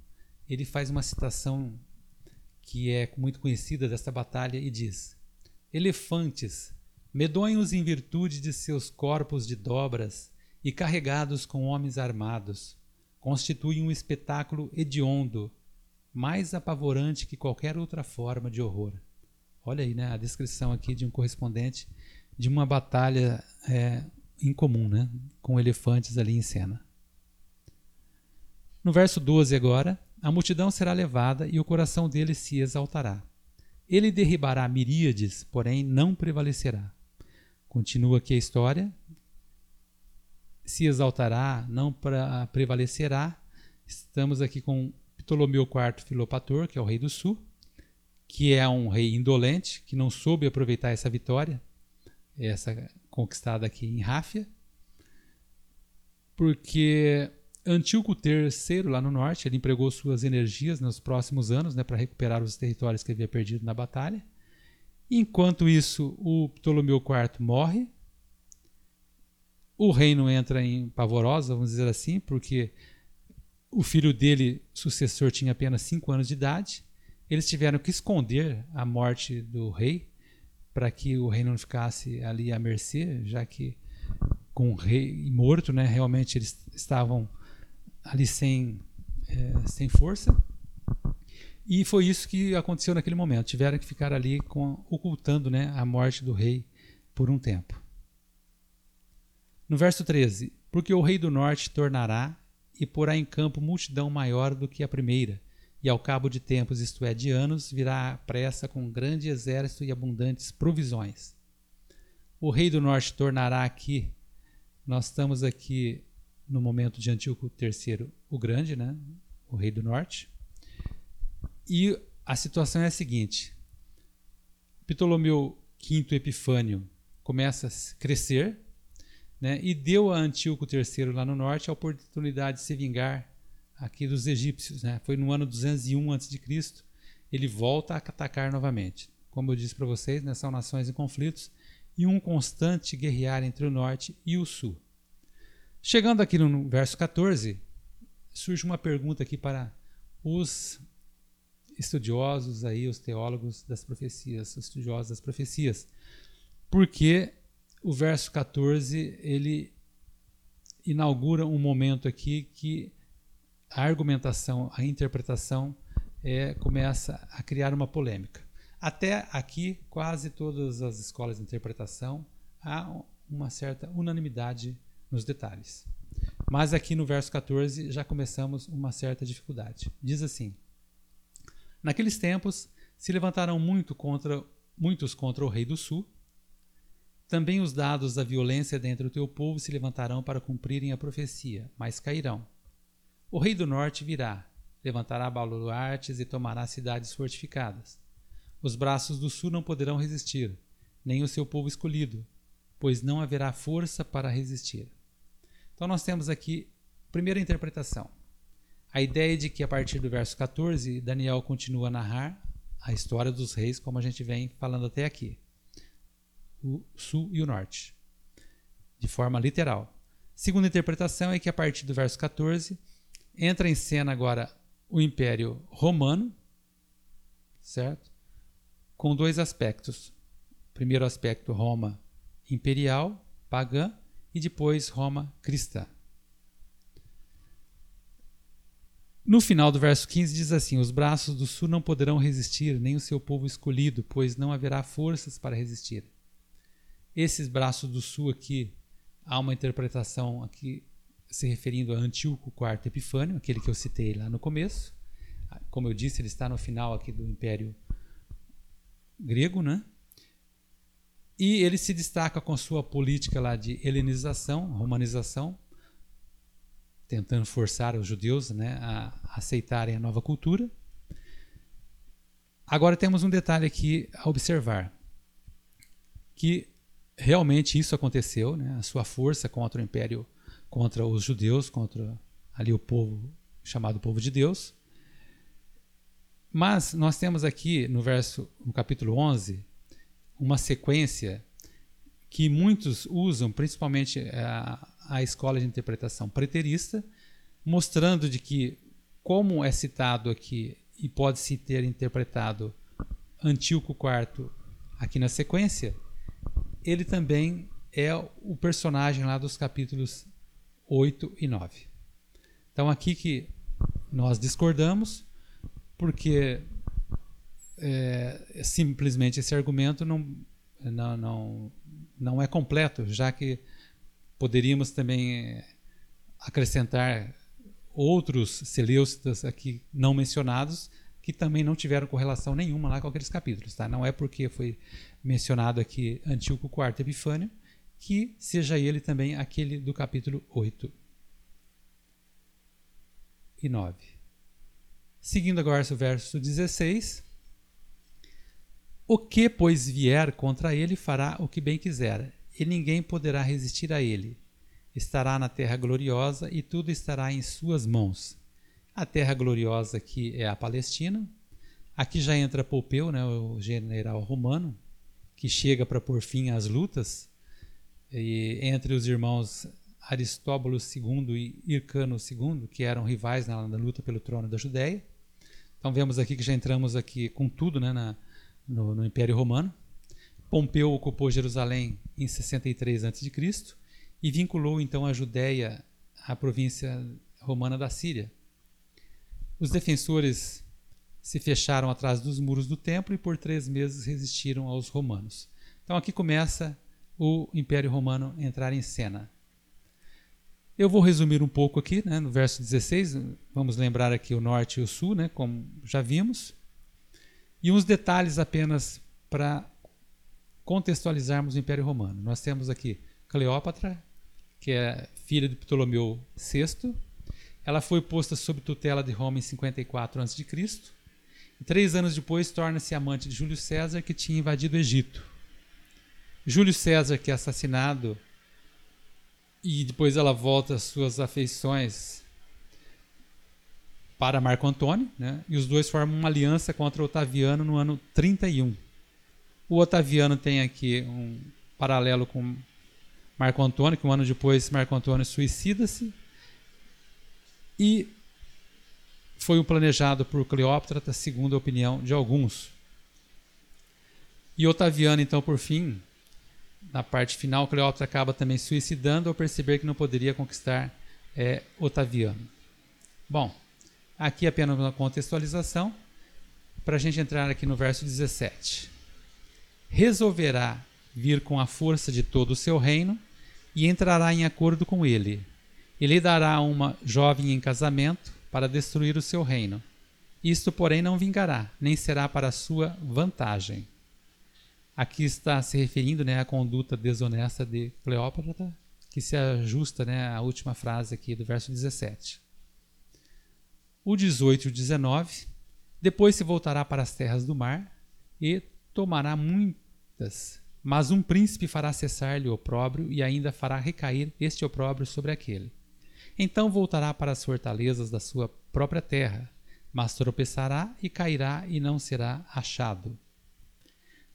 ele faz uma citação que é muito conhecida desta batalha e diz: Elefantes, medonhos em virtude de seus corpos de dobras e carregados com homens armados, constituem um espetáculo hediondo, mais apavorante que qualquer outra forma de horror. Olha aí, né, a descrição aqui de um correspondente de uma batalha é, incomum, né, com elefantes ali em cena. No verso 12 agora, a multidão será levada e o coração dele se exaltará. Ele derribará miríades, porém não prevalecerá. Continua aqui a história. Se exaltará, não pra, prevalecerá. Estamos aqui com Ptolomeu IV Filopator, que é o rei do sul, que é um rei indolente, que não soube aproveitar essa vitória, essa conquistada aqui em Ráfia, porque Antíoco III, lá no norte, ele empregou suas energias nos próximos anos né, para recuperar os territórios que havia perdido na batalha. Enquanto isso, o Ptolomeu IV morre. O reino entra em pavorosa, vamos dizer assim, porque o filho dele, sucessor, tinha apenas 5 anos de idade. Eles tiveram que esconder a morte do rei para que o reino não ficasse ali à mercê, já que com o rei morto, né, realmente eles estavam ali sem, é, sem força. E foi isso que aconteceu naquele momento. Tiveram que ficar ali com, ocultando né, a morte do rei por um tempo. No verso 13: Porque o rei do norte tornará e porá em campo multidão maior do que a primeira, e ao cabo de tempos, isto é, de anos, virá à pressa com grande exército e abundantes provisões. O rei do norte tornará aqui. Nós estamos aqui no momento de Antíoco III o Grande, né? o rei do norte. E a situação é a seguinte: Ptolomeu V Epifânio começa a crescer né? e deu a Antíoco III lá no norte a oportunidade de se vingar aqui dos egípcios. Né? Foi no ano 201 a.C. Ele volta a atacar novamente. Como eu disse para vocês, né? são nações em conflitos e um constante guerrear entre o norte e o sul. Chegando aqui no verso 14, surge uma pergunta aqui para os estudiosos aí, os teólogos das profecias, os estudiosos das profecias. Porque o verso 14, ele inaugura um momento aqui que a argumentação, a interpretação é, começa a criar uma polêmica. Até aqui, quase todas as escolas de interpretação há uma certa unanimidade nos detalhes. Mas aqui no verso 14 já começamos uma certa dificuldade. Diz assim: Naqueles tempos se levantaram muito contra, muitos contra o rei do sul. Também os dados da violência dentro do teu povo se levantarão para cumprirem a profecia, mas cairão. O rei do norte virá, levantará baluartes e tomará cidades fortificadas. Os braços do sul não poderão resistir, nem o seu povo escolhido, pois não haverá força para resistir. Então nós temos aqui primeira interpretação. A ideia de que a partir do verso 14, Daniel continua a narrar a história dos reis, como a gente vem falando até aqui. O sul e o norte. De forma literal. Segunda interpretação é que a partir do verso 14 entra em cena agora o Império Romano, certo? Com dois aspectos. Primeiro aspecto, Roma imperial, pagã, e depois Roma cristã. No final do verso 15 diz assim: Os braços do sul não poderão resistir, nem o seu povo escolhido, pois não haverá forças para resistir. Esses braços do sul aqui, há uma interpretação aqui se referindo a Antíoco IV Epifânio, aquele que eu citei lá no começo. Como eu disse, ele está no final aqui do Império Grego, né? E ele se destaca com sua política lá de helenização, romanização, tentando forçar os judeus né, a aceitarem a nova cultura. Agora temos um detalhe aqui a observar, que realmente isso aconteceu, né, a sua força contra o império, contra os judeus, contra ali o povo chamado povo de Deus. Mas nós temos aqui no verso, no capítulo 11, uma sequência que muitos usam, principalmente a, a escola de interpretação preterista, mostrando de que, como é citado aqui e pode-se ter interpretado Antíoco IV aqui na sequência, ele também é o personagem lá dos capítulos 8 e 9. Então aqui que nós discordamos, porque é, simplesmente esse argumento não, não, não, não é completo, já que poderíamos também é, acrescentar outros Seleucidas aqui não mencionados que também não tiveram correlação nenhuma lá com aqueles capítulos. Tá? Não é porque foi mencionado aqui Antíoco IV Epifânio que seja ele também aquele do capítulo 8 e 9. Seguindo agora o verso 16. O que, pois, vier contra ele fará o que bem quiser, e ninguém poderá resistir a ele. Estará na terra gloriosa e tudo estará em suas mãos. A terra gloriosa aqui é a Palestina. Aqui já entra Pompeu, né, o general romano, que chega para pôr fim às lutas. E entre os irmãos Aristóbulo II e Hircano II, que eram rivais na, na, luta pelo trono da Judéia. Então vemos aqui que já entramos aqui com tudo né, na, no, no, Império Romano. Pompeu ocupou Jerusalém em 63 a.C. e vinculou então a Judéia à província romana da Síria. Os defensores se fecharam atrás dos muros do templo e por três meses resistiram aos romanos. Então aqui começa o Império Romano entrar em cena. Eu vou resumir um pouco aqui, né, no verso 16, vamos lembrar aqui o norte e o sul, né, como já vimos, e uns detalhes apenas para contextualizarmos o Império Romano. Nós temos aqui Cleópatra, que é filha de Ptolomeu VI. Ela foi posta sob tutela de Roma em 54 a.C. Três anos depois torna-se amante de Júlio César, que tinha invadido o Egito. Júlio César, que é assassinado e depois ela volta às suas afeições para Marco Antônio, né? e os dois formam uma aliança contra Otaviano no ano 31. O Otaviano tem aqui um paralelo com Marco Antônio, que um ano depois Marco Antônio suicida-se, e foi um planejado por Cleópatra, segundo a opinião de alguns. E Otaviano, então, por fim, na parte final, Cleópatra acaba também suicidando ao perceber que não poderia conquistar é, Otaviano. Bom, aqui apenas uma contextualização para a gente entrar aqui no verso 17. Resolverá vir com a força de todo o seu reino e entrará em acordo com ele. Ele dará uma jovem em casamento para destruir o seu reino. Isto, porém, não vingará, nem será para sua vantagem. Aqui está se referindo né, à conduta desonesta de Cleópatra, que se ajusta né, à última frase aqui do verso 17. O 18 e o 19. Depois se voltará para as terras do mar e tomará muitas, mas um príncipe fará cessar-lhe o opróbrio e ainda fará recair este opróbrio sobre aquele. Então voltará para as fortalezas da sua própria terra, mas tropeçará e cairá e não será achado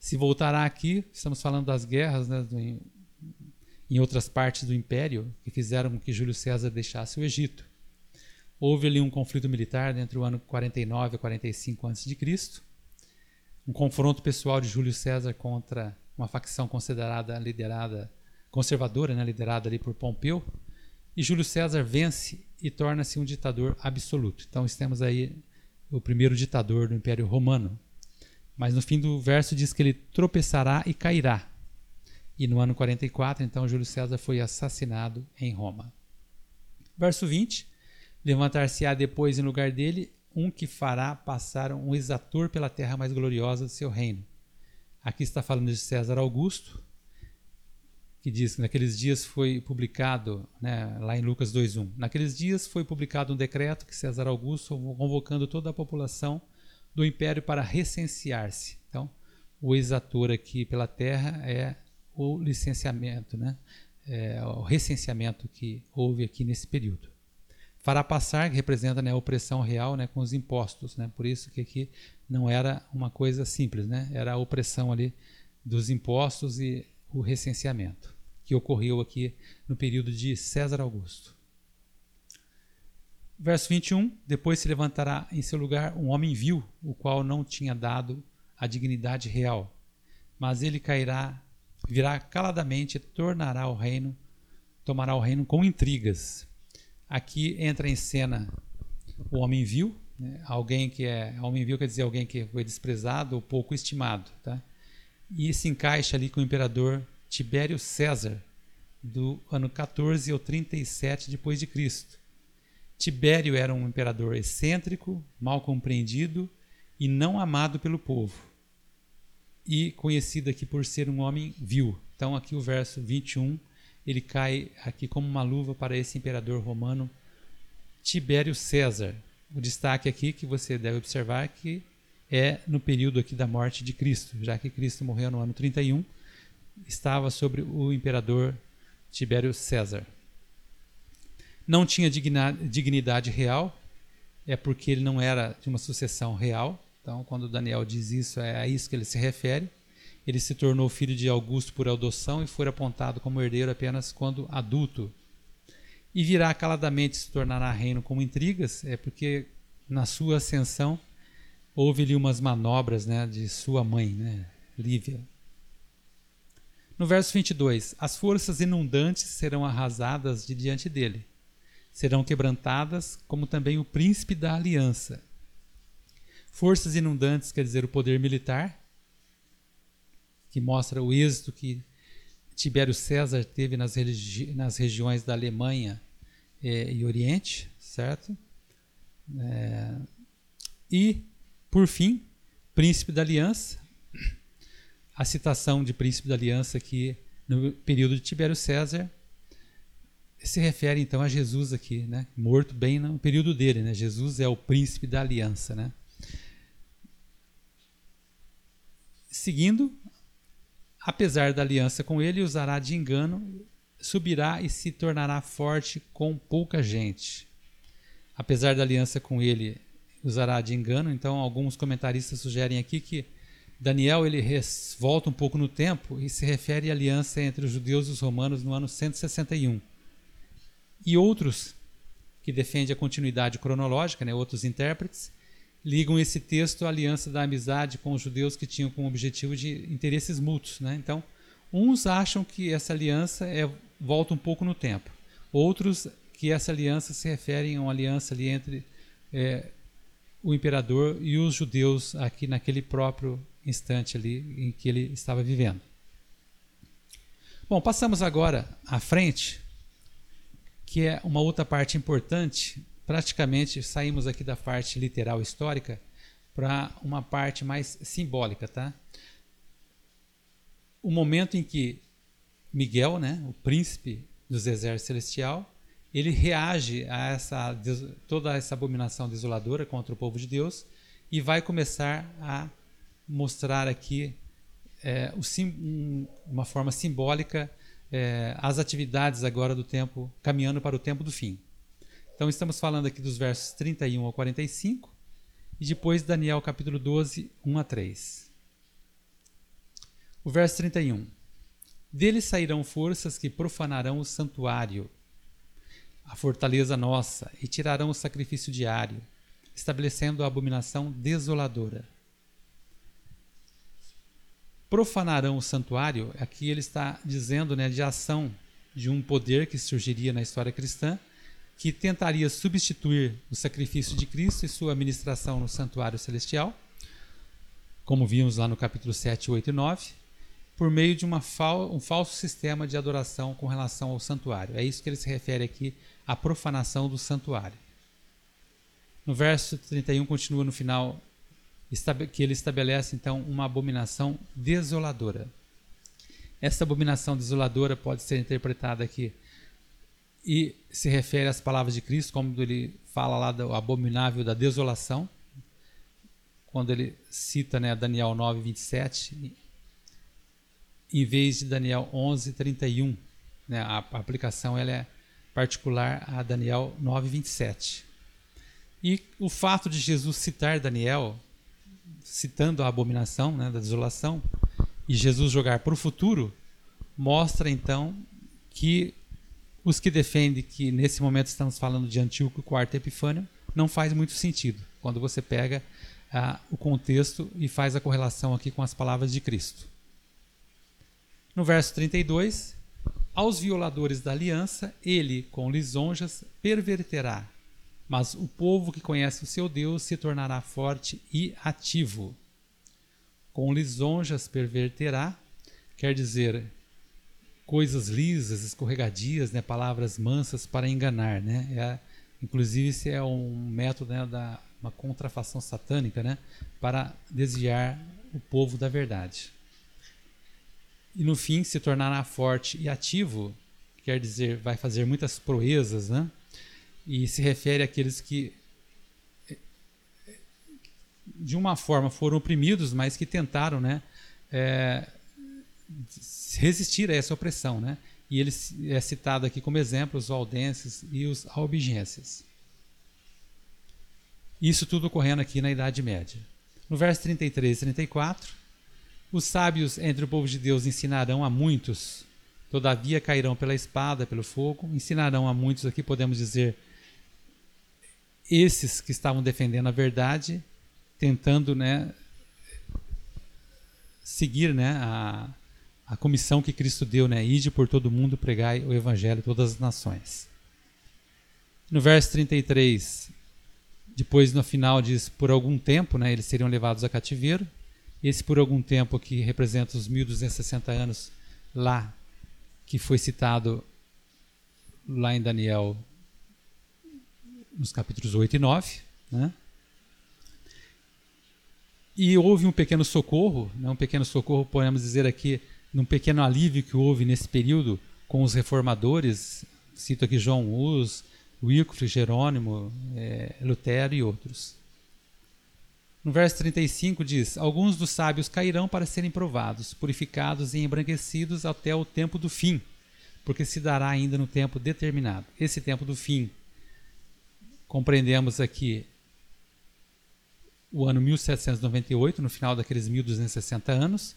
se voltará aqui, estamos falando das guerras né, do, em outras partes do império que fizeram com que Júlio César deixasse o Egito. Houve ali um conflito militar entre o ano 49 e 45 a.C., um confronto pessoal de Júlio César contra uma facção considerada liderada conservadora, né, liderada ali por Pompeu, e Júlio César vence e torna-se um ditador absoluto. Então temos aí o primeiro ditador do Império Romano, mas no fim do verso diz que ele tropeçará e cairá. E no ano 44, então, Júlio César foi assassinado em Roma. Verso 20: Levantar-se-á depois em lugar dele um que fará passar um exator pela terra mais gloriosa do seu reino. Aqui está falando de César Augusto, que diz que naqueles dias foi publicado, né, lá em Lucas 2:1, naqueles dias foi publicado um decreto que César Augusto convocando toda a população do império para recensear-se. Então, o exator aqui pela terra é o licenciamento, né? É, o recenseamento que houve aqui nesse período. Fará passar, que representa né, a opressão real né, com os impostos. Né? Por isso que aqui não era uma coisa simples, né? era a opressão ali dos impostos e o recenseamento, que ocorreu aqui no período de César Augusto. Verso 21: Depois se levantará em seu lugar um homem vil, o qual não tinha dado a dignidade real. Mas ele cairá, virá caladamente, tornará o reino, tomará o reino com intrigas. Aqui entra em cena o homem vil, né? alguém que é homem vil quer dizer alguém que foi desprezado ou pouco estimado, tá? E se encaixa ali com o imperador Tibério César do ano 14 ao 37 depois de Cristo. Tibério era um imperador excêntrico, mal compreendido e não amado pelo povo e conhecido aqui por ser um homem vil. Então aqui o verso 21, ele cai aqui como uma luva para esse imperador romano Tibério César. O destaque aqui que você deve observar que é no período aqui da morte de Cristo, já que Cristo morreu no ano 31, estava sobre o imperador Tibério César. Não tinha dignidade real, é porque ele não era de uma sucessão real, então, quando Daniel diz isso, é a isso que ele se refere. Ele se tornou filho de Augusto por adoção e foi apontado como herdeiro apenas quando adulto. E virá caladamente se tornará reino com intrigas, é porque na sua ascensão houve-lhe umas manobras né, de sua mãe, né, Lívia. No verso 22, as forças inundantes serão arrasadas de diante dele, serão quebrantadas, como também o príncipe da aliança Forças inundantes quer dizer o poder militar, que mostra o êxito que Tibério César teve nas, nas regiões da Alemanha é, e Oriente, certo? É, e, por fim, príncipe da aliança. A citação de príncipe da aliança aqui no período de Tibério César se refere então a Jesus aqui, né? Morto bem no período dele, né? Jesus é o príncipe da aliança, né? Seguindo, apesar da aliança com ele, usará de engano, subirá e se tornará forte com pouca gente. Apesar da aliança com ele, usará de engano. Então, alguns comentaristas sugerem aqui que Daniel ele volta um pouco no tempo e se refere à aliança entre os judeus e os romanos no ano 161. E outros que defendem a continuidade cronológica, né, outros intérpretes, ligam esse texto à aliança da amizade com os judeus que tinham como objetivo de interesses mútuos. Né? Então, uns acham que essa aliança é, volta um pouco no tempo, outros que essa aliança se refere a uma aliança ali entre é, o imperador e os judeus aqui naquele próprio instante ali em que ele estava vivendo. Bom, passamos agora à frente, que é uma outra parte importante praticamente saímos aqui da parte literal histórica para uma parte mais simbólica, tá? O momento em que Miguel, né, o príncipe dos exércitos celestial, ele reage a essa toda essa abominação desoladora contra o povo de Deus e vai começar a mostrar aqui é, sim, uma forma simbólica é, as atividades agora do tempo caminhando para o tempo do fim. Então estamos falando aqui dos versos 31 ao 45 e depois Daniel capítulo 12, 1 a 3. O verso 31. Dele sairão forças que profanarão o santuário, a fortaleza nossa, e tirarão o sacrifício diário, estabelecendo a abominação desoladora. Profanarão o santuário, aqui ele está dizendo né, de ação de um poder que surgiria na história cristã, que tentaria substituir o sacrifício de Cristo e sua ministração no santuário celestial, como vimos lá no capítulo 7, 8 e 9, por meio de fal um falso sistema de adoração com relação ao santuário. É isso que ele se refere aqui, a profanação do santuário. No verso 31 continua no final que ele estabelece então uma abominação desoladora. Essa abominação desoladora pode ser interpretada aqui e se refere às palavras de Cristo, como ele fala lá do abominável da desolação, quando ele cita né, Daniel 9, 27, em vez de Daniel 11, 31. Né, a, aplicação ela é particular a Daniel 9, 27. E o fato de Jesus citar Daniel, citando a abominação né, da desolação, e Jesus jogar para o futuro, mostra então que os que defendem que nesse momento estamos falando de Antíoco IV Epifânio não faz muito sentido quando você pega ah, o contexto e faz a correlação aqui com as palavras de Cristo. No verso 32, aos violadores da aliança, ele, com lisonjas, perverterá, mas o povo que conhece o seu Deus se tornará forte e ativo. Com lisonjas perverterá, quer dizer, coisas lisas, escorregadias, né, palavras mansas para enganar, né? É, inclusive esse é um método né, da uma contrafação satânica, né, para desviar o povo da verdade. E no fim se tornará forte e ativo, quer dizer, vai fazer muitas proezas, né? E se refere àqueles que de uma forma foram oprimidos, mas que tentaram, né, é, resistir a essa opressão, né? E ele é citado aqui como exemplo os valdenses e os albigenses. Isso tudo ocorrendo aqui na Idade Média. No verso 33 e 34, os sábios entre o povo de Deus ensinarão a muitos, todavia cairão pela espada, pelo fogo, ensinarão a muitos, aqui podemos dizer, esses que estavam defendendo a verdade, tentando né, seguir né, a, a comissão que Cristo deu, né? Ide por todo mundo, pregai o evangelho a todas as nações. No verso 33, depois no final diz por algum tempo, né, eles seriam levados a cativeiro. Esse por algum tempo aqui representa os 1260 anos lá que foi citado lá em Daniel nos capítulos 8 e 9, né? E houve um pequeno socorro, né, um pequeno socorro, podemos dizer aqui, num pequeno alívio que houve nesse período com os reformadores, cito aqui João Hus, Wycliffe, Jerônimo, é, Lutero e outros. No verso 35 diz: Alguns dos sábios cairão para serem provados, purificados e embranquecidos até o tempo do fim, porque se dará ainda no tempo determinado. Esse tempo do fim, compreendemos aqui o ano 1798, no final daqueles 1260 anos,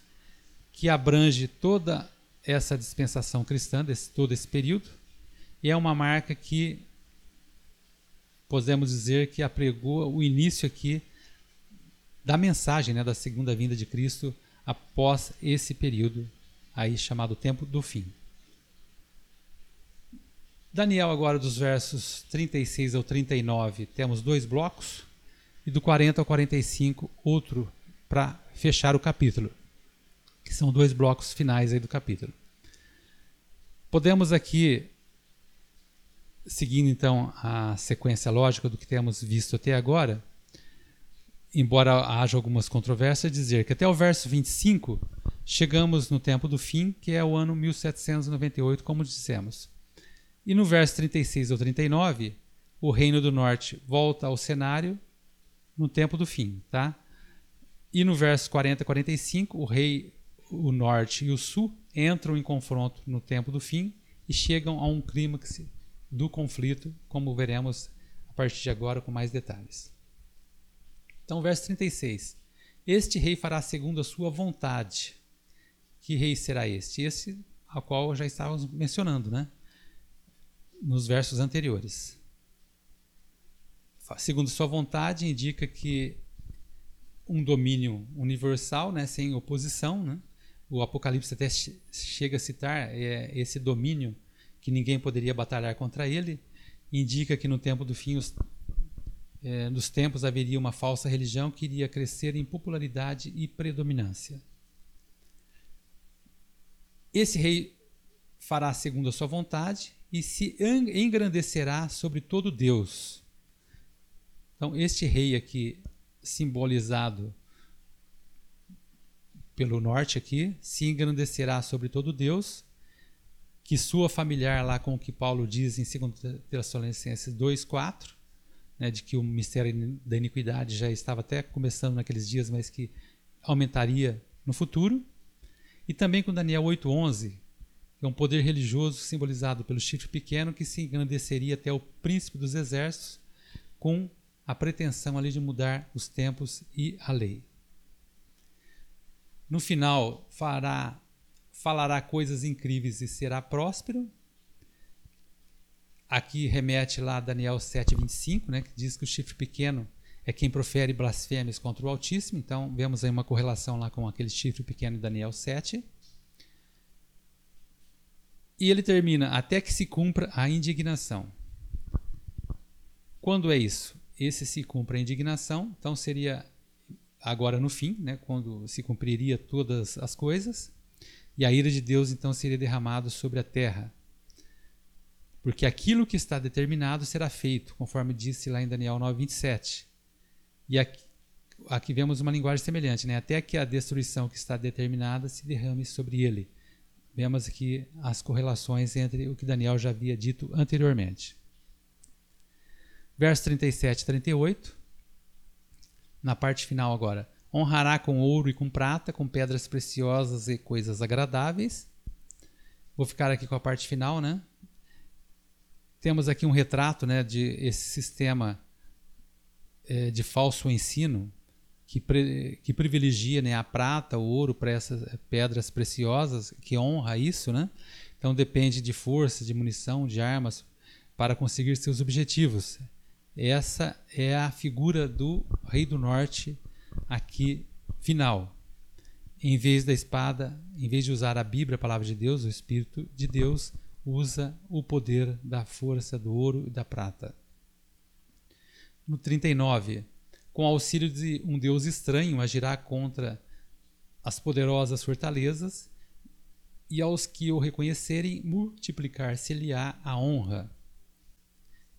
que abrange toda essa dispensação cristã, desse, todo esse período, e é uma marca que podemos dizer que apregou o início aqui da mensagem né, da segunda vinda de Cristo após esse período aí chamado tempo do fim. Daniel agora dos versos 36 ao 39 temos dois blocos e do 40 ao 45 outro para fechar o capítulo que são dois blocos finais aí do capítulo. Podemos aqui, seguindo então a sequência lógica do que temos visto até agora, embora haja algumas controvérsias, dizer que até o verso 25 chegamos no tempo do fim, que é o ano 1798, como dissemos. E no verso 36 ou 39, o reino do norte volta ao cenário no tempo do fim, tá? E no verso 40 e 45, o rei o norte e o sul entram em confronto no tempo do fim e chegam a um clímax do conflito, como veremos a partir de agora com mais detalhes. Então, verso 36. Este rei fará segundo a sua vontade. Que rei será este? Esse ao qual já estávamos mencionando, né? Nos versos anteriores. Segundo sua vontade, indica que um domínio universal, né, sem oposição, né? o Apocalipse até chega a citar é, esse domínio que ninguém poderia batalhar contra ele, indica que no tempo do fim, os, é, nos tempos haveria uma falsa religião que iria crescer em popularidade e predominância. Esse rei fará segundo a sua vontade e se engrandecerá sobre todo Deus. Então, este rei aqui simbolizado pelo norte aqui, se engrandecerá sobre todo Deus, que sua familiar lá com o que Paulo diz em 2 Tessalonicenses 2:4, né, de que o mistério da iniquidade já estava até começando naqueles dias, mas que aumentaria no futuro. E também com Daniel 8:11, que é um poder religioso simbolizado pelo chifre pequeno que se engrandeceria até o príncipe dos exércitos com a pretensão ali de mudar os tempos e a lei. No final, fará, falará coisas incríveis e será próspero. Aqui remete lá a Daniel 7,25, né, que diz que o chifre pequeno é quem profere blasfêmias contra o Altíssimo. Então, vemos aí uma correlação lá com aquele chifre pequeno de Daniel 7. E ele termina até que se cumpra a indignação. Quando é isso? Esse se cumpra a indignação, então seria agora no fim, né, quando se cumpriria todas as coisas, e a ira de Deus então seria derramada sobre a terra. Porque aquilo que está determinado será feito, conforme disse lá em Daniel 9:27. E aqui, aqui vemos uma linguagem semelhante, né? Até que a destruição que está determinada se derrame sobre ele. Vemos aqui as correlações entre o que Daniel já havia dito anteriormente. Verso 37 e 38 na parte final agora. Honrará com ouro e com prata, com pedras preciosas e coisas agradáveis. Vou ficar aqui com a parte final, né? Temos aqui um retrato, né, de esse sistema é, de falso ensino que, pre, que privilegia, né, a prata, o ouro para essas pedras preciosas, que honra isso, né? Então depende de força, de munição, de armas para conseguir seus objetivos. Essa é a figura do Rei do Norte aqui final. Em vez da espada, em vez de usar a Bíblia, a palavra de Deus, o Espírito de Deus, usa o poder da força do ouro e da prata. No 39, com auxílio de um Deus estranho, agirá contra as poderosas fortalezas, e aos que o reconhecerem, multiplicar-se-lhe-á a honra.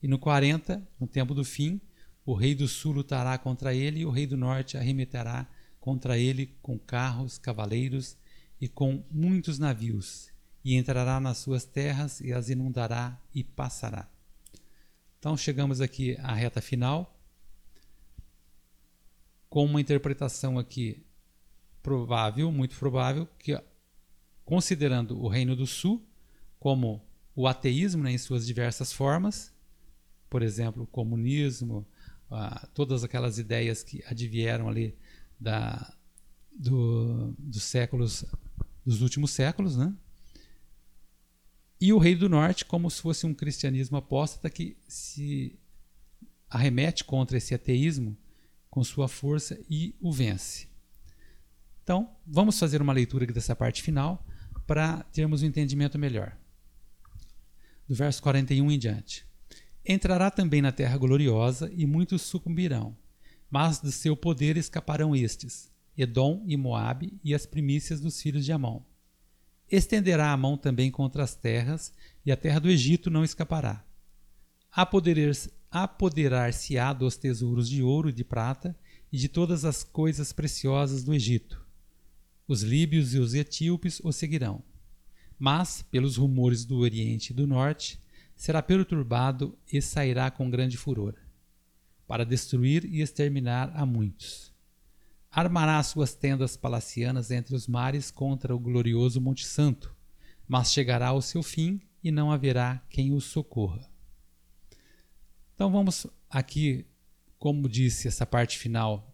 E no 40, no tempo do fim, o rei do sul lutará contra ele e o rei do norte arremeterá contra ele com carros, cavaleiros e com muitos navios, e entrará nas suas terras e as inundará e passará. Então chegamos aqui à reta final, com uma interpretação aqui provável, muito provável, que considerando o reino do sul como o ateísmo né, em suas diversas formas, por exemplo, o comunismo, todas aquelas ideias que advieram ali da, do, dos séculos, dos últimos séculos, né? E o rei do norte como se fosse um cristianismo apóstata que se arremete contra esse ateísmo com sua força e o vence. Então, vamos fazer uma leitura dessa parte final para termos um entendimento melhor. Do verso 41 em diante. Entrará também na terra gloriosa, e muitos sucumbirão. Mas do seu poder escaparão estes, Edom e Moabe, e as primícias dos filhos de Amon. Estenderá a mão também contra as terras, e a terra do Egito não escapará. Apoderar-se-á dos tesouros de ouro e de prata, e de todas as coisas preciosas do Egito. Os líbios e os etíopes o seguirão. Mas, pelos rumores do Oriente e do Norte, será perturbado e sairá com grande furor, para destruir e exterminar a muitos. Armará suas tendas palacianas entre os mares contra o glorioso Monte Santo, mas chegará ao seu fim e não haverá quem o socorra. Então vamos aqui, como disse essa parte final,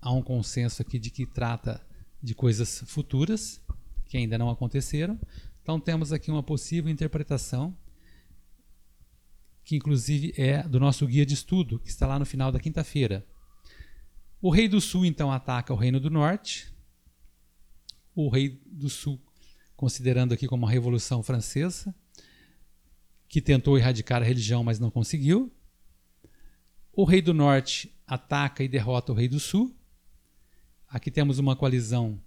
há um consenso aqui de que trata de coisas futuras que ainda não aconteceram. Então temos aqui uma possível interpretação que inclusive é do nosso guia de estudo, que está lá no final da quinta-feira. O rei do sul então ataca o reino do norte. O rei do sul, considerando aqui como a Revolução Francesa, que tentou erradicar a religião, mas não conseguiu. O rei do norte ataca e derrota o rei do sul. Aqui temos uma coalizão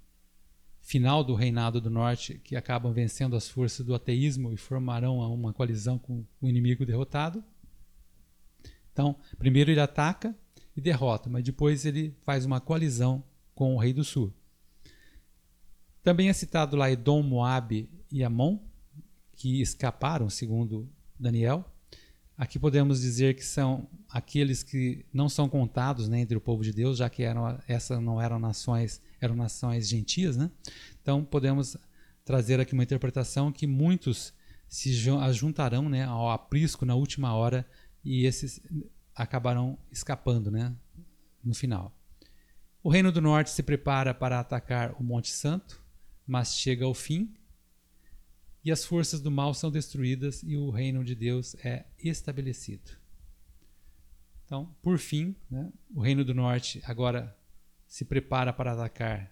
final do reinado do norte que acabam vencendo as forças do ateísmo e formarão uma coalizão com o inimigo derrotado. Então, primeiro ele ataca e derrota, mas depois ele faz uma coalizão com o rei do sul. Também é citado lá Edom, Moabe e Amon, que escaparam, segundo Daniel. Aqui podemos dizer que são aqueles que não são contados né, entre o povo de Deus, já que eram, essas não eram nações, eram nações gentias, né? Então podemos trazer aqui uma interpretação que muitos se juntarão né, ao aprisco na última hora e esses acabarão escapando né, no final. O Reino do Norte se prepara para atacar o Monte Santo, mas chega ao fim e as forças do mal são destruídas e o reino de Deus é estabelecido. Então, por fim, né, o Reino do Norte agora se prepara para atacar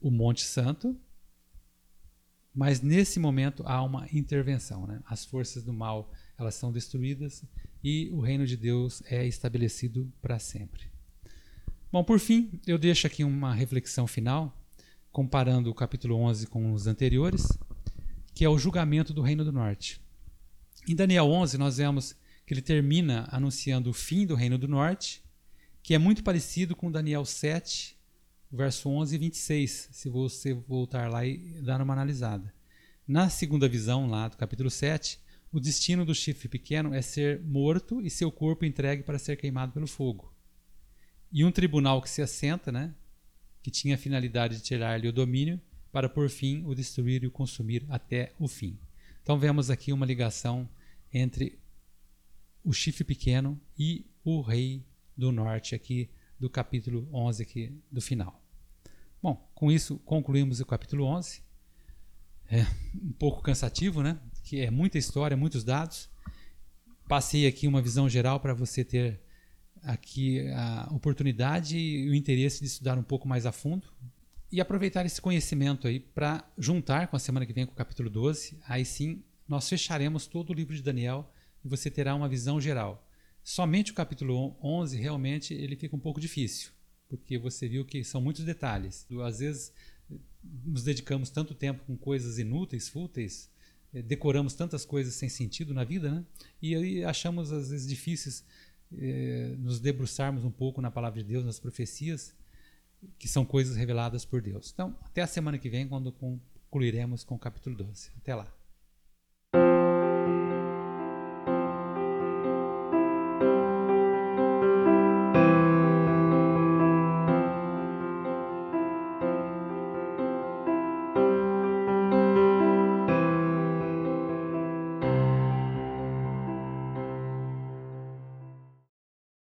o Monte Santo, mas nesse momento há uma intervenção. Né? As forças do mal elas são destruídas e o reino de Deus é estabelecido para sempre. Bom, por fim, eu deixo aqui uma reflexão final, comparando o capítulo 11 com os anteriores, que é o julgamento do Reino do Norte. Em Daniel 11, nós vemos que ele termina anunciando o fim do Reino do Norte, que é muito parecido com Daniel 7, verso 11 e 26, se você voltar lá e dar uma analisada. Na segunda visão, lá do capítulo 7, o destino do chifre pequeno é ser morto e seu corpo entregue para ser queimado pelo fogo. E um tribunal que se assenta, né, que tinha a finalidade de tirar-lhe o domínio, para por fim o destruir e o consumir até o fim. Então vemos aqui uma ligação entre o chifre pequeno e o rei do norte aqui do capítulo 11 aqui do final. Bom, com isso concluímos o capítulo 11. É um pouco cansativo, né? que é muita história, muitos dados. Passei aqui uma visão geral para você ter aqui a oportunidade e o interesse de estudar um pouco mais a fundo e aproveitar esse conhecimento aí para juntar com a semana que vem com o capítulo 12. Aí sim, nós fecharemos todo o livro de Daniel e você terá uma visão geral. Somente o capítulo 11 realmente ele fica um pouco difícil, porque você viu que são muitos detalhes. Às vezes nos dedicamos tanto tempo com coisas inúteis, fúteis, eh, decoramos tantas coisas sem sentido na vida, né? E aí achamos às vezes difíceis eh, nos debruçarmos um pouco na palavra de Deus, nas profecias, que são coisas reveladas por Deus. Então, até a semana que vem, quando concluiremos com o capítulo 12. Até lá.